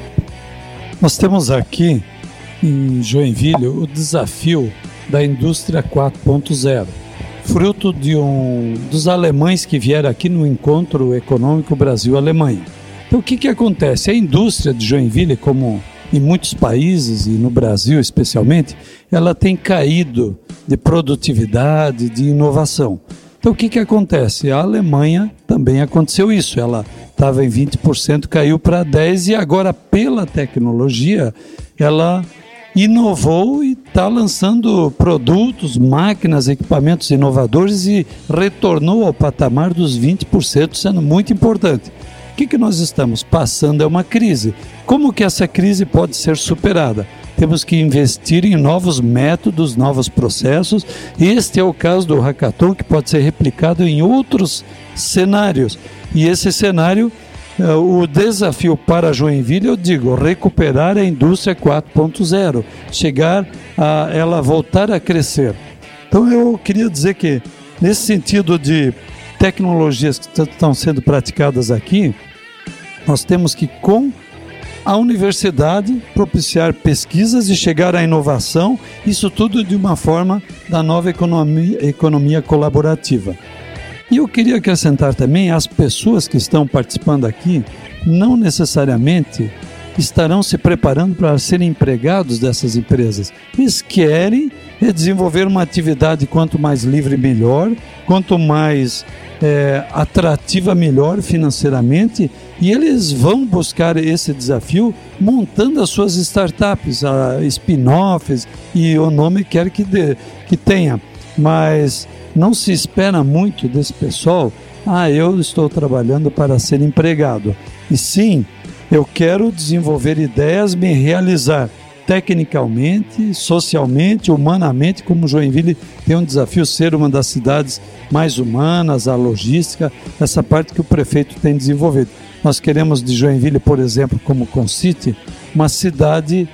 Nós temos aqui em Joinville o desafio da indústria 4.0, fruto de um dos alemães que vieram aqui no encontro econômico Brasil-Alemanha. Então o que, que acontece? A indústria de Joinville, como em muitos países e no Brasil especialmente, ela tem caído de produtividade, de inovação. Então o que, que acontece? A Alemanha também aconteceu isso. Ela estava em 20%, caiu para 10% e agora, pela tecnologia, ela inovou e está lançando produtos, máquinas, equipamentos inovadores e retornou ao patamar dos 20%, sendo muito importante. O que, que nós estamos passando é uma crise. Como que essa crise pode ser superada? Temos que investir em novos métodos, novos processos. Este é o caso do Hackathon, que pode ser replicado em outros cenários. E esse cenário eh, o desafio para Joinville, eu digo, recuperar a indústria 4.0, chegar a ela voltar a crescer. Então eu queria dizer que nesse sentido de tecnologias que estão sendo praticadas aqui, nós temos que com a universidade propiciar pesquisas e chegar à inovação, isso tudo de uma forma da nova economia, economia colaborativa. E eu queria acrescentar também as pessoas que estão participando aqui não necessariamente estarão se preparando para serem empregados dessas empresas. Eles querem desenvolver uma atividade quanto mais livre melhor, quanto mais é, atrativa melhor financeiramente, e eles vão buscar esse desafio montando as suas startups, spin-offs e o nome quer que, de, que tenha. Mas não se espera muito desse pessoal, ah, eu estou trabalhando para ser empregado. E sim, eu quero desenvolver ideias, me realizar tecnicamente, socialmente, humanamente, como Joinville tem um desafio ser uma das cidades mais humanas, a logística, essa parte que o prefeito tem desenvolvido. Nós queremos de Joinville, por exemplo, como Concity, uma cidade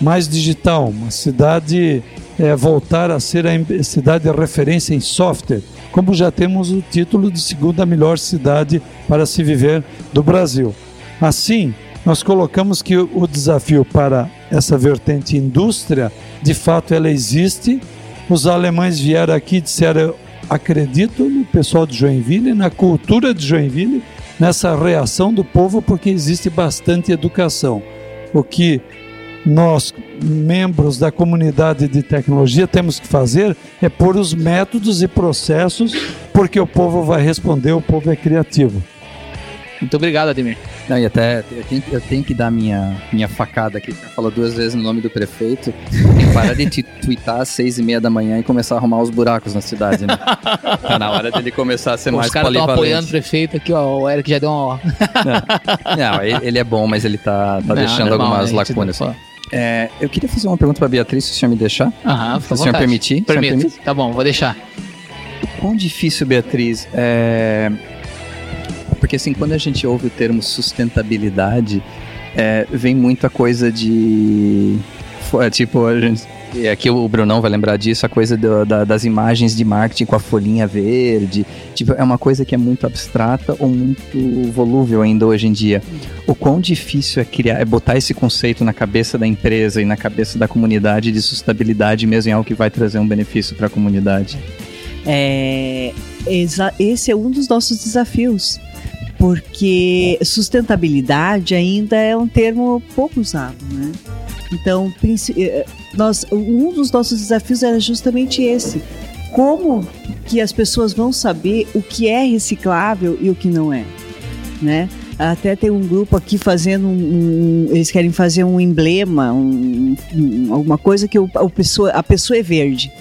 mais digital, uma cidade é, voltar a ser a cidade de referência em software, como já temos o título de segunda melhor cidade para se viver do Brasil. Assim, nós colocamos que o desafio para essa vertente indústria, de fato, ela existe. Os alemães vieram aqui e disseram: acredito no pessoal de Joinville, na cultura de Joinville, nessa reação do povo, porque existe bastante educação. O que nós, membros da comunidade de tecnologia, temos que fazer é pôr os métodos e processos, porque o povo vai responder, o povo é criativo. Muito obrigado, Ademir. Não, e até eu tenho, eu tenho que dar minha, minha facada aqui. Você falou duas vezes no nome do prefeito. Tem que parar de twittar às seis e meia da manhã e começar a arrumar os buracos na cidade, né? Tá na hora dele começar a ser Pô, mais Os caras estão polivalente. apoiando o prefeito aqui, ó. O Eric já deu uma. Não, não, ele, é bom, mas ele tá, tá Não, deixando normal, algumas né, lacunas. Pô. É, eu queria fazer uma pergunta pra Beatriz, se o senhor me deixar. Aham, Se o senhor permitir. Permito. permite? Tá bom, vou deixar. Quão difícil, Beatriz, é... Porque assim, quando a gente ouve o termo sustentabilidade, é, vem muita coisa de... é, Tipo, a gente... Aqui o Brunão vai lembrar disso, a coisa do, da, das imagens de marketing com a folhinha verde. Tipo, é uma coisa que é muito abstrata ou muito volúvel ainda hoje em dia. O quão difícil é criar, é botar esse conceito na cabeça da empresa e na cabeça da comunidade de sustentabilidade mesmo em algo que vai trazer um benefício para a comunidade. É, esse é um dos nossos desafios, porque sustentabilidade ainda é um termo pouco usado, né? Então, eh, nós, um dos nossos desafios era justamente esse. Como que as pessoas vão saber o que é reciclável e o que não é, né? Até tem um grupo aqui fazendo um, um eles querem fazer um emblema, um, um, alguma coisa que o, a, pessoa, a pessoa é verde.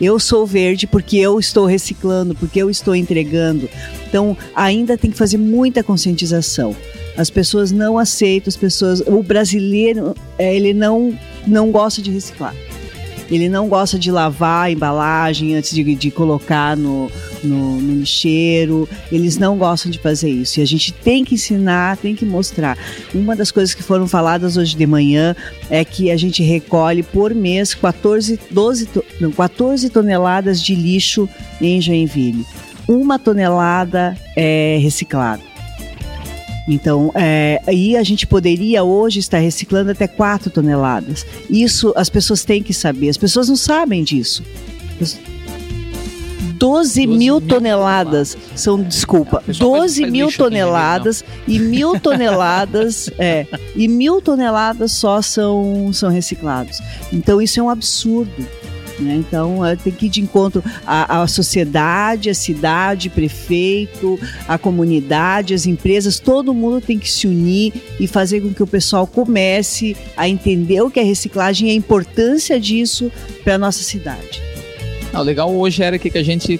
Eu sou verde porque eu estou reciclando, porque eu estou entregando. Então, ainda tem que fazer muita conscientização. As pessoas não aceitam, as pessoas, o brasileiro, é, ele não não gosta de reciclar. Ele não gosta de lavar a embalagem antes de, de colocar no, no, no, lixeiro. Eles não gostam de fazer isso. E a gente tem que ensinar, tem que mostrar. Uma das coisas que foram faladas hoje de manhã é que a gente recolhe por mês 14, 12, não, 14 toneladas de lixo em Joinville. Uma tonelada é reciclada. Então, é, aí a gente poderia hoje estar reciclando até 4 toneladas. Isso as pessoas têm que saber, as pessoas não sabem disso. 12, 12 mil, toneladas, são, desculpa, 12 mil toneladas e mil toneladas, é, e mil toneladas só são, são reciclados. Então isso é um absurdo. Né? Então, é, tem que ir de encontro à, à sociedade, à cidade, prefeito, à comunidade, às empresas, todo mundo tem que se unir e fazer com que o pessoal comece a entender o que é reciclagem e a importância disso para a nossa cidade. Ah, o legal hoje era que a gente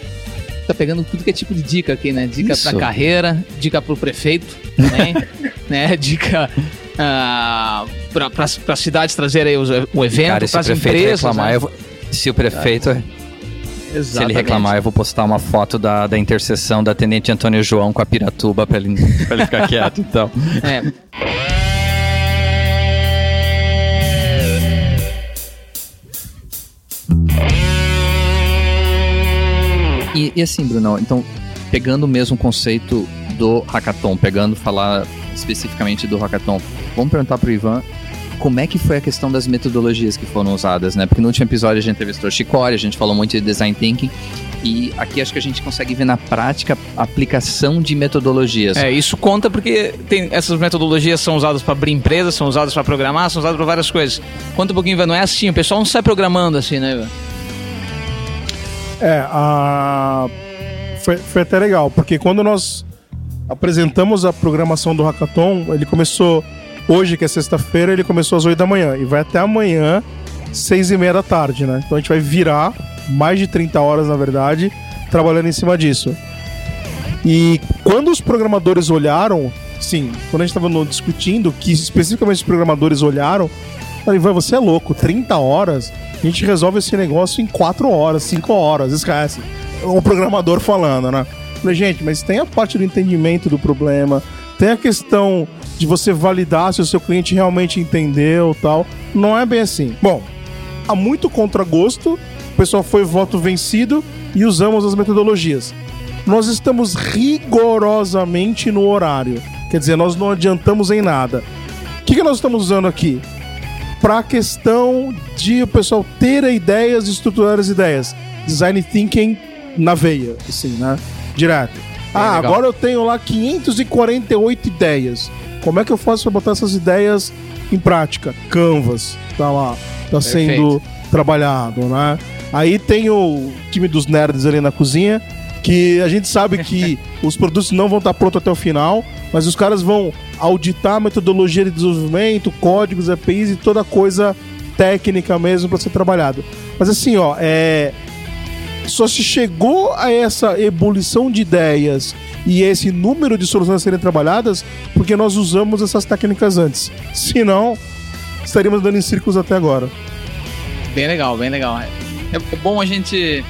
tá pegando tudo que é tipo de dica aqui, né? Dica para carreira, dica para o prefeito, né? né? Dica uh, ah, para as cidades trazerem o evento, para as empresas. Reclamar, né? eu vou se o prefeito. Exatamente. Se ele reclamar, eu vou postar uma foto da, da interseção da Tenente Antônio João com a Piratuba pra ele, pra ele ficar quieto, então. É. E, e, assim, Bruno, então, pegando o mesmo conceito do hackathon, pegando falar especificamente do hackathon, vamos perguntar pro Ivan como é que foi a questão das metodologias que foram usadas, né? Porque no último episódio a gente entrevistou Chicori, a gente falou muito de design thinking. E aqui acho que a gente consegue ver na prática a aplicação de metodologias. É, isso conta porque tem, essas metodologias são usadas para abrir empresas, são usadas para programar, são usadas para várias coisas. Conta um pouquinho, Ivan, não é assim, o pessoal não sai programando assim, né, Ivan? É, a... foi, foi até legal, porque quando nós apresentamos a programação do Hackathon, ele começou Hoje, que é sexta-feira, ele começou às 8 da manhã e vai até amanhã, 6 e meia da tarde, né? Então a gente vai virar mais de 30 horas, na verdade, trabalhando em cima disso. E quando os programadores olharam, sim, quando a gente estava discutindo, que especificamente os programadores olharam, falei, vai, você é louco, 30 horas, a gente resolve esse negócio em 4 horas, 5 horas, esquece. O programador falando, né? Falei, gente, mas tem a parte do entendimento do problema, tem a questão de você validar se o seu cliente realmente entendeu tal. Não é bem assim. Bom, há muito contragosto, o pessoal foi voto vencido e usamos as metodologias. Nós estamos rigorosamente no horário. Quer dizer, nós não adiantamos em nada. O que, que nós estamos usando aqui? Para a questão de o pessoal ter ideias estruturar as ideias. Design thinking na veia, assim, né? Direto. Ah, legal. agora eu tenho lá 548 ideias. Como é que eu faço para botar essas ideias em prática? Canvas, tá lá, tá sendo trabalhado, né? Aí tem o time dos nerds ali na cozinha, que a gente sabe que os produtos não vão estar prontos até o final, mas os caras vão auditar a metodologia de desenvolvimento, códigos, APIs e toda coisa técnica mesmo para ser trabalhado. Mas assim, ó, é só se chegou a essa ebulição de ideias e esse número de soluções a serem trabalhadas porque nós usamos essas técnicas antes. Senão, estaríamos dando em círculos até agora. Bem legal, bem legal. É, é bom a gente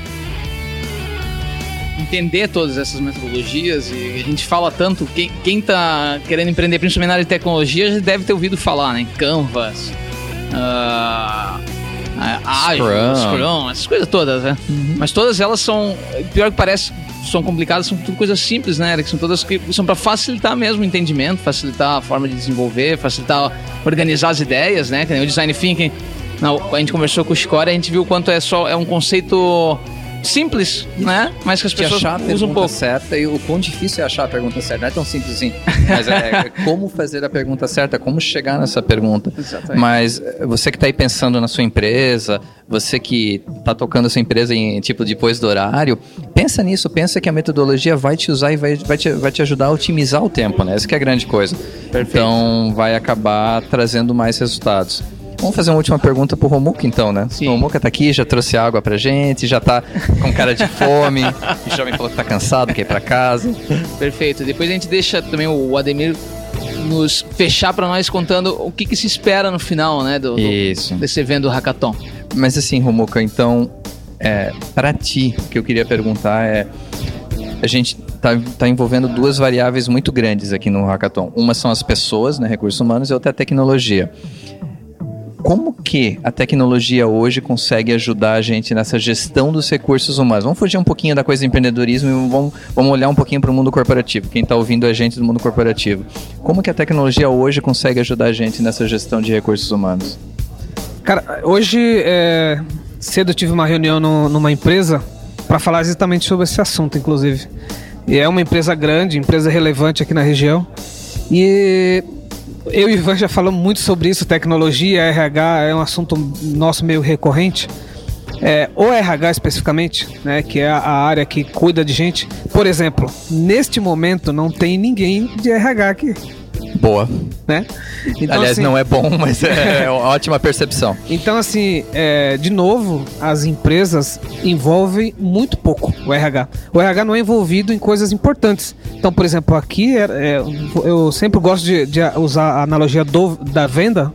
entender todas essas metodologias e a gente fala tanto, quem, quem tá querendo empreender, principalmente na área de tecnologia, já deve ter ouvido falar, né? Canvas, uh, Agile, Scrum. Scrum, essas coisas todas, né? Mas todas elas são, pior que parece, são complicadas, são tudo coisas simples, né, Eric? São todas que são para facilitar mesmo o entendimento, facilitar a forma de desenvolver, facilitar organizar as ideias, né? Que nem o design thinking. Não, a gente conversou com o Score, a gente viu o quanto é só é um conceito simples, né? Mas que as pessoas achar a usam pergunta um pouco. certa e o quão difícil é achar a pergunta certa. Não é tão simples assim. Mas é, é como fazer a pergunta certa, como chegar nessa pergunta. Exatamente. Mas eh, você que está aí pensando na sua empresa, você que está tocando a sua empresa em tipo depois do horário, pensa nisso, pensa que a metodologia vai te usar e vai, vai, te, vai te ajudar a otimizar o tempo, né? Essa que é a grande coisa. Então vai acabar trazendo mais resultados. Vamos fazer uma última pergunta pro Romuca, então, né? Sim. O Romuca tá aqui, já trouxe água pra gente, já tá com cara de fome, o jovem falou que tá cansado, quer ir pra casa. Perfeito. Depois a gente deixa também o Ademir nos fechar para nós contando o que, que se espera no final, né, do, do- Isso. desse evento do Hackathon. Mas assim, Romuca, então, é, para ti, o que eu queria perguntar é. A gente tá, tá envolvendo duas variáveis muito grandes aqui no Hackathon. Uma são as pessoas, né, recursos humanos, e outra é a tecnologia. Como que a tecnologia hoje consegue ajudar a gente nessa gestão dos recursos humanos? Vamos fugir um pouquinho da coisa do empreendedorismo e vamos, vamos olhar um pouquinho para o mundo corporativo. Quem está ouvindo a gente do mundo corporativo. Como que a tecnologia hoje consegue ajudar a gente nessa gestão de recursos humanos? Cara, hoje é, cedo tive uma reunião no- numa empresa para falar exatamente sobre esse assunto, inclusive. E é uma empresa grande, empresa relevante aqui na região. E eu e o Ivan já falamos muito sobre isso, tecnologia, RH é um assunto nosso meio recorrente. É, o RH especificamente, né, que é a, a área que cuida de gente. Por exemplo, neste momento não tem ninguém de RH aqui, Boa. né? Então, Aliás, assim, não é bom, mas é, uma ótima percepção. Então, assim, é, de novo, as empresas envolvem muito pouco o RH. O RH não é envolvido em coisas importantes. Então, por exemplo, aqui é- é, eu sempre gosto de, de usar a analogia do- da venda.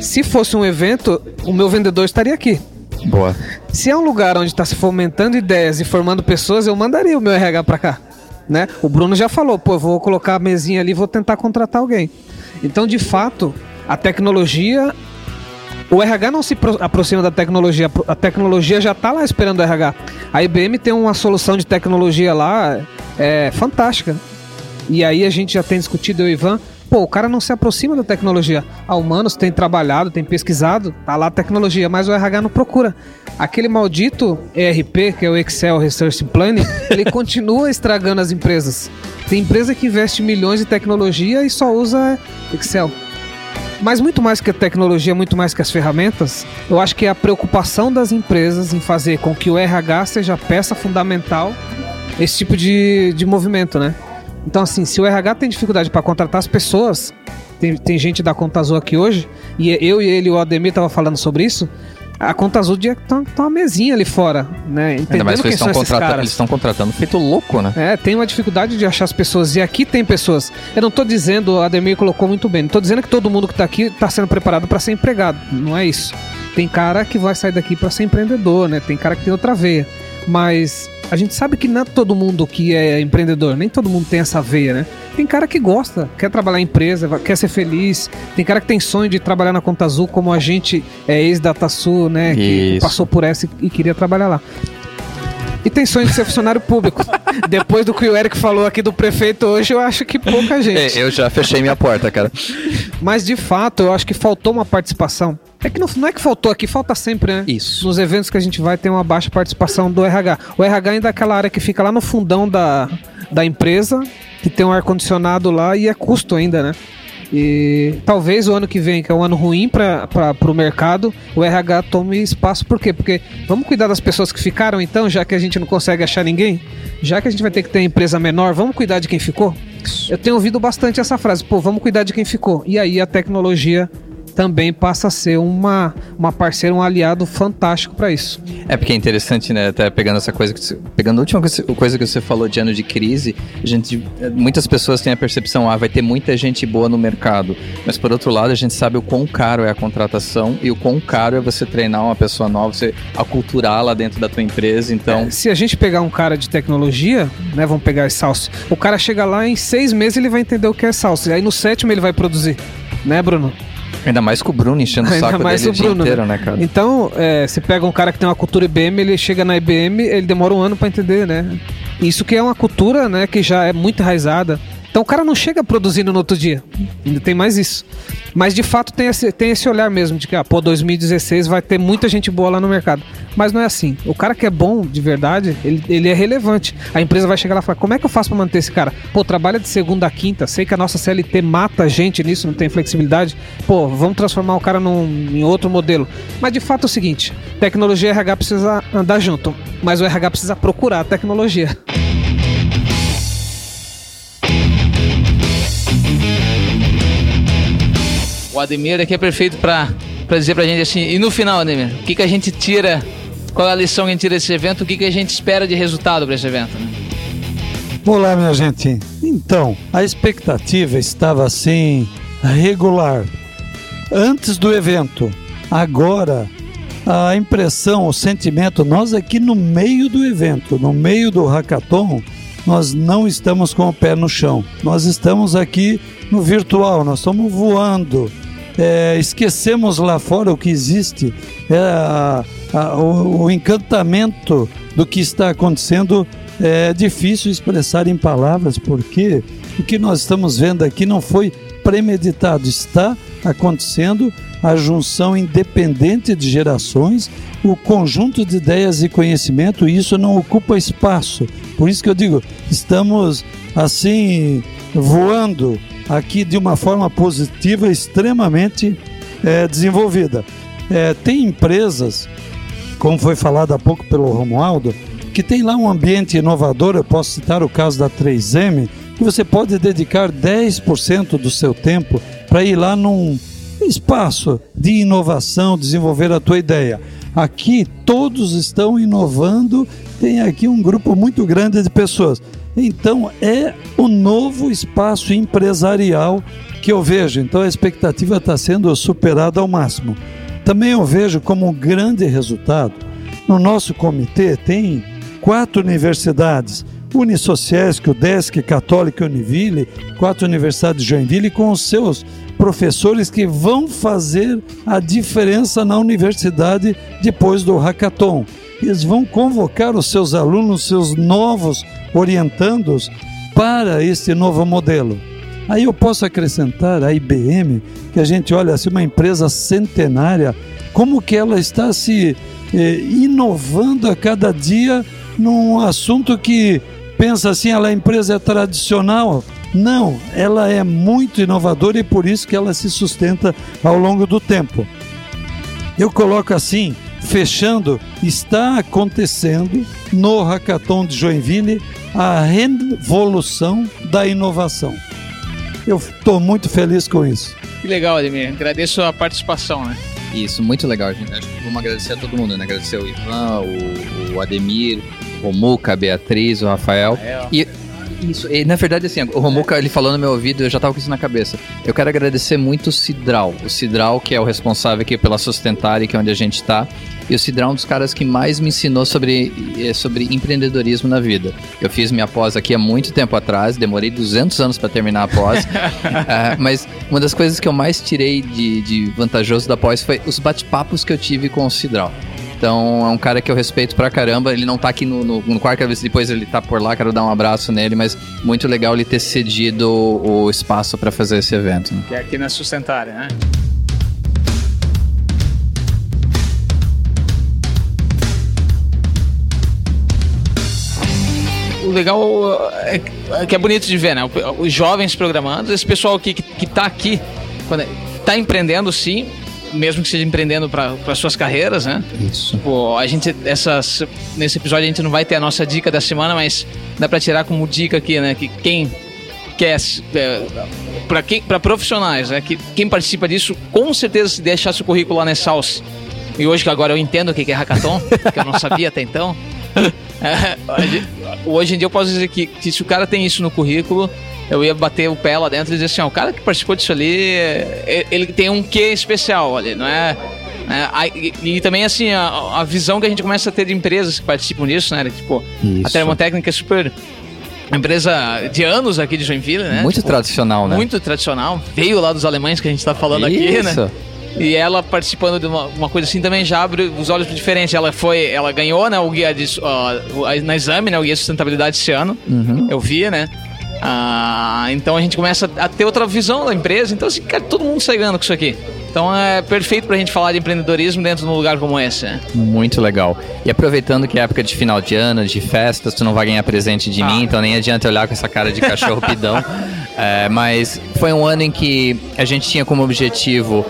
Se fosse um evento, o meu vendedor estaria aqui. Boa. Se é um lugar onde está se fomentando ideias e formando pessoas, eu mandaria o meu RH para cá. Né? O Bruno já falou, pô, eu vou colocar a mesinha ali e vou tentar contratar alguém. Então, de fato, a tecnologia. O RH não se pro- aproxima da tecnologia, a tecnologia já está lá esperando o RH. A IBM tem uma solução de tecnologia lá é, fantástica. E aí a gente já tem discutido, eu e Ivan, pô, o cara não se aproxima da tecnologia. A Humanos tem trabalhado, tem pesquisado, tá lá a tecnologia, mas o RH não procura. Aquele maldito ERP, que é o Excel Research Planning, ele continua estragando as empresas. Tem empresa que investe milhões em tecnologia e só usa Excel. Mas muito mais que a tecnologia, muito mais que as ferramentas, eu acho que é a preocupação das empresas em fazer com que o RH seja a peça fundamental esse tipo de, de movimento, né? Então, assim, se o RH tem dificuldade para contratar as pessoas, tem, tem gente da Conta Azul aqui hoje, e eu e ele, o Ademir, tava falando sobre isso. A Conta Azul tinha que tá, tá uma mesinha ali fora, né? Ainda Entendendo mais que eles estão contratando, eles estão contratando feito louco, né? É, tem uma dificuldade de achar as pessoas. E aqui tem pessoas. Eu não tô dizendo, o Ademir colocou muito bem, não tô dizendo que todo mundo que tá aqui tá sendo preparado para ser empregado. Não é isso. Tem cara que vai sair daqui para ser empreendedor, né? Tem cara que tem outra veia. Mas a gente sabe que não é todo mundo que é empreendedor, nem todo mundo tem essa veia, né? Tem cara que gosta, quer trabalhar em empresa, quer ser feliz. Tem cara que tem sonho de trabalhar na Conta Azul, como a gente é ex-DataSul, né? Que Isso. passou por essa e queria trabalhar lá. E tem sonho de ser funcionário público. Depois do que o Eric falou aqui do prefeito hoje, eu acho que pouca gente. É, eu já fechei minha porta, cara. Mas de fato, eu acho que faltou uma participação. É que não, não é que faltou aqui, falta sempre, né? Isso. Nos eventos que a gente vai tem uma baixa participação do RH. O RH ainda é aquela área que fica lá no fundão da, da empresa, que tem um ar-condicionado lá e é custo ainda, né? E talvez o ano que vem, que é um ano ruim para o mercado, o RH tome espaço. Por quê? Porque vamos cuidar das pessoas que ficaram então, já que a gente não consegue achar ninguém? Já que a gente vai ter que ter empresa menor, vamos cuidar de quem ficou? Eu tenho ouvido bastante essa frase, pô, vamos cuidar de quem ficou. E aí a tecnologia também passa a ser uma, uma parceira, um aliado fantástico para isso. É porque é interessante, né? Até pegando essa coisa que você, pegando a última coisa, que você falou de ano de crise, a gente, muitas pessoas têm a percepção, ah, vai ter muita gente boa no mercado. Mas por outro lado, a gente sabe o quão caro é a contratação e o quão caro é você treinar uma pessoa nova, você aculturá-la dentro da tua empresa. Então, É, se a gente pegar um cara de tecnologia, né, vamos pegar salsa, o cara chega lá em seis meses ele vai entender o que é salsa, e aí no sétimo ele vai produzir, né, Bruno? Ainda mais com o Bruno enchendo o saco mais dele o dia Bruno, inteiro, né, cara? Então, é, você pega um cara que tem uma cultura IBM, ele chega na IBM, ele demora um ano pra entender, né? Isso que é uma cultura, né, que já é muito enraizada. Então o cara não chega produzindo no outro dia. Ainda tem mais isso. Mas de fato tem esse, tem esse olhar mesmo de que, ah, pô, 2016 vai ter muita gente boa lá no mercado. Mas não é assim. O cara que é bom de verdade, ele, ele é relevante. A empresa vai chegar lá e falar: como é que eu faço pra manter esse cara? Pô, trabalha de segunda a quinta, sei que a nossa CLT mata a gente nisso, não tem flexibilidade. Pô, vamos transformar o cara num, em outro modelo. Mas de fato é o seguinte: tecnologia e RH precisa andar junto. Mas o RH precisa procurar a tecnologia. O Ademir aqui é perfeito pra dizer pra gente assim. E no final, Ademir, o que, que a gente tira? Qual é a lição que a gente tira desse evento? O que, que a gente espera de resultado pra esse evento? Né? Olá, minha gente. Então, a expectativa estava assim regular antes do evento. Agora, a impressão, o sentimento, nós aqui no meio do evento, no meio do hackathon, nós não estamos com o pé no chão. Nós estamos aqui no virtual, nós estamos voando. É, esquecemos lá fora o que existe, é, a- a- o, o encantamento do que está acontecendo é difícil expressar em palavras, porque o que nós estamos vendo aqui não foi premeditado, está acontecendo a junção independente de gerações, o conjunto de ideias e conhecimento, e isso não ocupa espaço. Por isso que eu digo, estamos assim voando aqui de uma forma positiva, extremamente eh, desenvolvida. Eh, tem empresas, como foi falado há pouco pelo Romualdo, que tem lá um ambiente inovador, eu posso citar o caso da 3M, que você pode dedicar 10% do seu tempo para ir lá num espaço de inovação, desenvolver a tua ideia. Aqui todos estão inovando, tem aqui um grupo muito grande de pessoas. Então é o novo espaço empresarial que eu vejo. Então a expectativa está sendo superada ao máximo. Também eu vejo como um grande resultado. No nosso comitê tem quatro universidades, Unisociesc, Udesc, Católica e Univille, quatro universidades de Joinville, com os seus professores que vão fazer a diferença na universidade depois do hackathon. Eles vão convocar os seus alunos, seus novos orientandos para este novo modelo. Aí eu posso acrescentar a IBM, que a gente olha assim, uma empresa centenária, como que ela está se eh, inovando a cada dia num assunto que pensa assim, ela a empresa é tradicional. Não, ela é muito inovadora e por isso que ela se sustenta ao longo do tempo. Eu coloco assim, fechando, está acontecendo no Hackathon de Joinville a revolução da inovação. Eu estou muito feliz com isso. Que legal, Ademir. Agradeço a participação, né? Isso, muito legal, gente. Acho que vamos agradecer a todo mundo, né? Agradecer o Ivan, o, o Ademir, o Muca, a Beatriz, o Rafael. E isso, e, na verdade, assim, o Romuca, ele falou no meu ouvido, eu já tava com isso na cabeça. Eu quero agradecer muito o Cidral. O Cidral, que é o responsável aqui pela Sustentária, que é onde a gente tá. E o Cidral é um dos caras que mais me ensinou sobre, eh, sobre empreendedorismo na vida. Eu fiz minha pós aqui há muito tempo atrás, demorei 200 anos para terminar a pós. Ah, mas uma das coisas que eu mais tirei de, de vantajoso da pós foi os bate-papos que eu tive com o Cidral. Então é um cara que eu respeito pra caramba. Ele não tá aqui no, no, no quarto, depois ele tá por lá, quero dar um abraço nele, mas muito legal ele ter cedido o, espaço para fazer esse evento. né? Que é aqui na Sustentária, né? O legal é é que é bonito de ver, né? Os jovens programando, esse pessoal aqui que, que tá aqui, é- tá empreendendo sim, mesmo que seja empreendendo para suas carreiras, né? Isso. Pô, a gente, essas, nesse episódio a gente não vai ter a nossa dica da semana, mas dá pra tirar como dica aqui, né? Que quem quer, é, para quem, para profissionais, né? Que quem participa disso, com certeza se deixar seu currículo lá na Salsa. E hoje que agora eu entendo o que que é hackathon, que eu não sabia até então. É, hoje- hoje em dia eu posso dizer que, que se o cara tem isso no currículo, eu ia bater o pé lá dentro e dizer assim, ó, o cara que participou disso ali, ele tem um quê especial ali, não é? É, e, e também assim, a, a visão que a gente começa a ter de empresas que participam disso, né? Tipo, Isso. a termotécnica é super empresa de anos aqui de Joinville, né? Muito Tipo, tradicional, né? Muito tradicional. Veio lá dos alemães que a gente tá falando aqui, né? Isso. E ela participando de uma, uma coisa assim também já abre os olhos para diferente. Ela foi, ela ganhou, né, o guia de, o- na exame, né, o guia de sustentabilidade esse ano. Uhum. Eu vi, né? Ah, então a gente começa a ter outra visão da empresa. Então, assim, cara, todo mundo sai ganhando com isso aqui. Então é perfeito pra gente falar de empreendedorismo dentro de um lugar como esse. né? Muito legal. E aproveitando que é época de final de ano, de festas, tu não vai ganhar presente de Ah. mim, então nem adianta olhar com essa cara de cachorro pidão. É, mas foi um ano em que a gente tinha como objetivo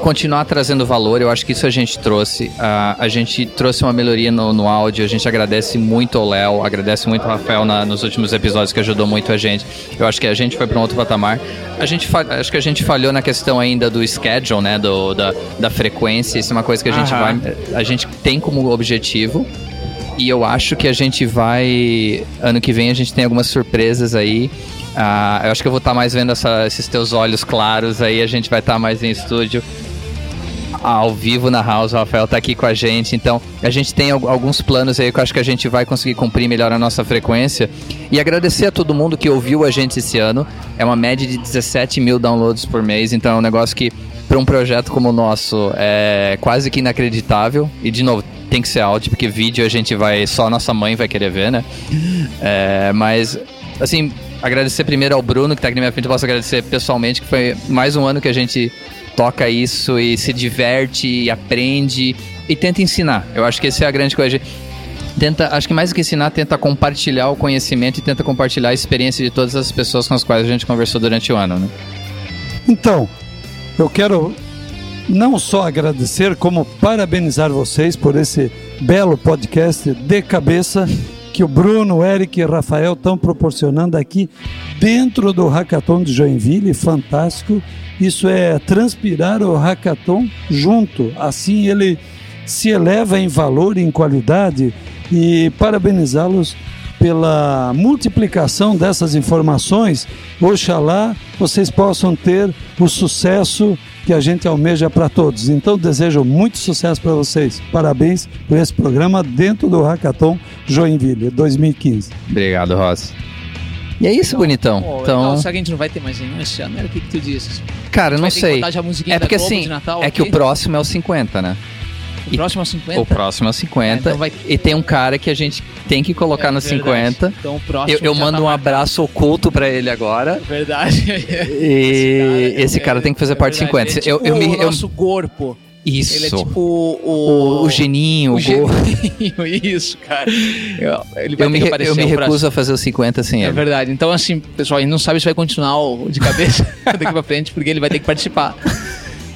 continuar trazendo valor. Eu acho que isso a gente trouxe. Ah, a gente trouxe uma melhoria no, no áudio. A gente agradece muito ao Léo, agradece muito ao Rafael na- nos últimos episódios que ajudou muito a gente. Eu acho que a gente foi para um outro patamar. A gente acho que a gente falhou na questão ainda do schedule, né, do, da, da frequência. Isso é uma coisa que a gente Aham. vai, a gente tem como objetivo. E eu acho que a gente vai. Ano que vem a gente tem algumas surpresas aí. Ah, eu acho que eu vou estar mais vendo essa- esses teus olhos claros aí. A gente vai estar mais em estúdio. Ao vivo na house, o Rafael tá aqui com a gente. Então, a gente tem al- alguns planos aí que eu acho que a gente vai conseguir cumprir melhor a nossa frequência. E agradecer a todo mundo que ouviu a gente esse ano. É uma média de 17 mil downloads por mês. Então, é um negócio que, para um projeto como o nosso, é quase que inacreditável. E, de novo, tem que ser áudio, porque vídeo a gente vai. Só a nossa mãe vai querer ver, né? É, mas, assim, agradecer primeiro ao Bruno, que tá aqui na minha frente. Eu posso agradecer pessoalmente, que foi mais um ano que a gente toca isso e se diverte, e aprende e tenta ensinar. Eu acho que essa é a grande coisa. Tenta, acho que mais do que ensinar, tenta compartilhar o conhecimento e tenta compartilhar a experiência de todas as pessoas com as quais a gente conversou durante o ano, né? Então, eu quero não só agradecer, como parabenizar vocês por esse belo podcast de cabeça que o Bruno, o Eric e o Rafael estão proporcionando aqui dentro do Hackathon de Joinville. Fantástico. Isso é transpirar o Hackathon junto. Assim ele se eleva em valor e em qualidade e parabenizá-los pela multiplicação dessas informações. Oxalá vocês possam ter o sucesso que a gente almeja para todos. Então desejo muito sucesso para vocês. Parabéns por esse programa dentro do Hackathon Joinville 2015. Obrigado, Rosa. E é isso, bonitão. Pô, Então, legal. Será que a gente não vai ter mais nenhum esse ano? Era o que, que tu disse? cara, não vai ter que sei. É da porque Globo assim, de Natal é que o próximo é o 50, né? O próximo é o 50? O próximo é o 50. Ah, então vai- E tem um cara que a gente tem que colocar É no verdade. 50. Então o próximo Eu, eu mando tá um abraço oculto pra ele agora. Verdade. E esse cara, tem que fazer é parte verdade. 50. Ele é eu, tipo eu me. o eu- nosso corpo. isso. Ele é tipo o... o, o geninho, o, o geninho, isso, cara. Eu, ele Eu me, eu me o próximo. recuso a fazer os 50 sem É ele. verdade. Então, assim, pessoal, a gente não sabe se vai continuar o de cabeça daqui pra frente, porque ele vai ter que participar.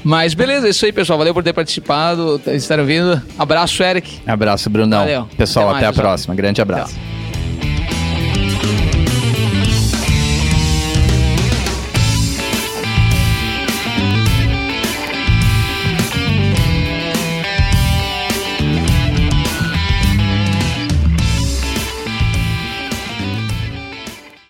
Mas beleza, é isso aí, pessoal. Valeu por ter participado, estarem vindo. Abraço, Eric. Abraço, Brunão. Valeu. Pessoal, Até até, mais, a pessoal. próxima. Grande abraço. Tchau.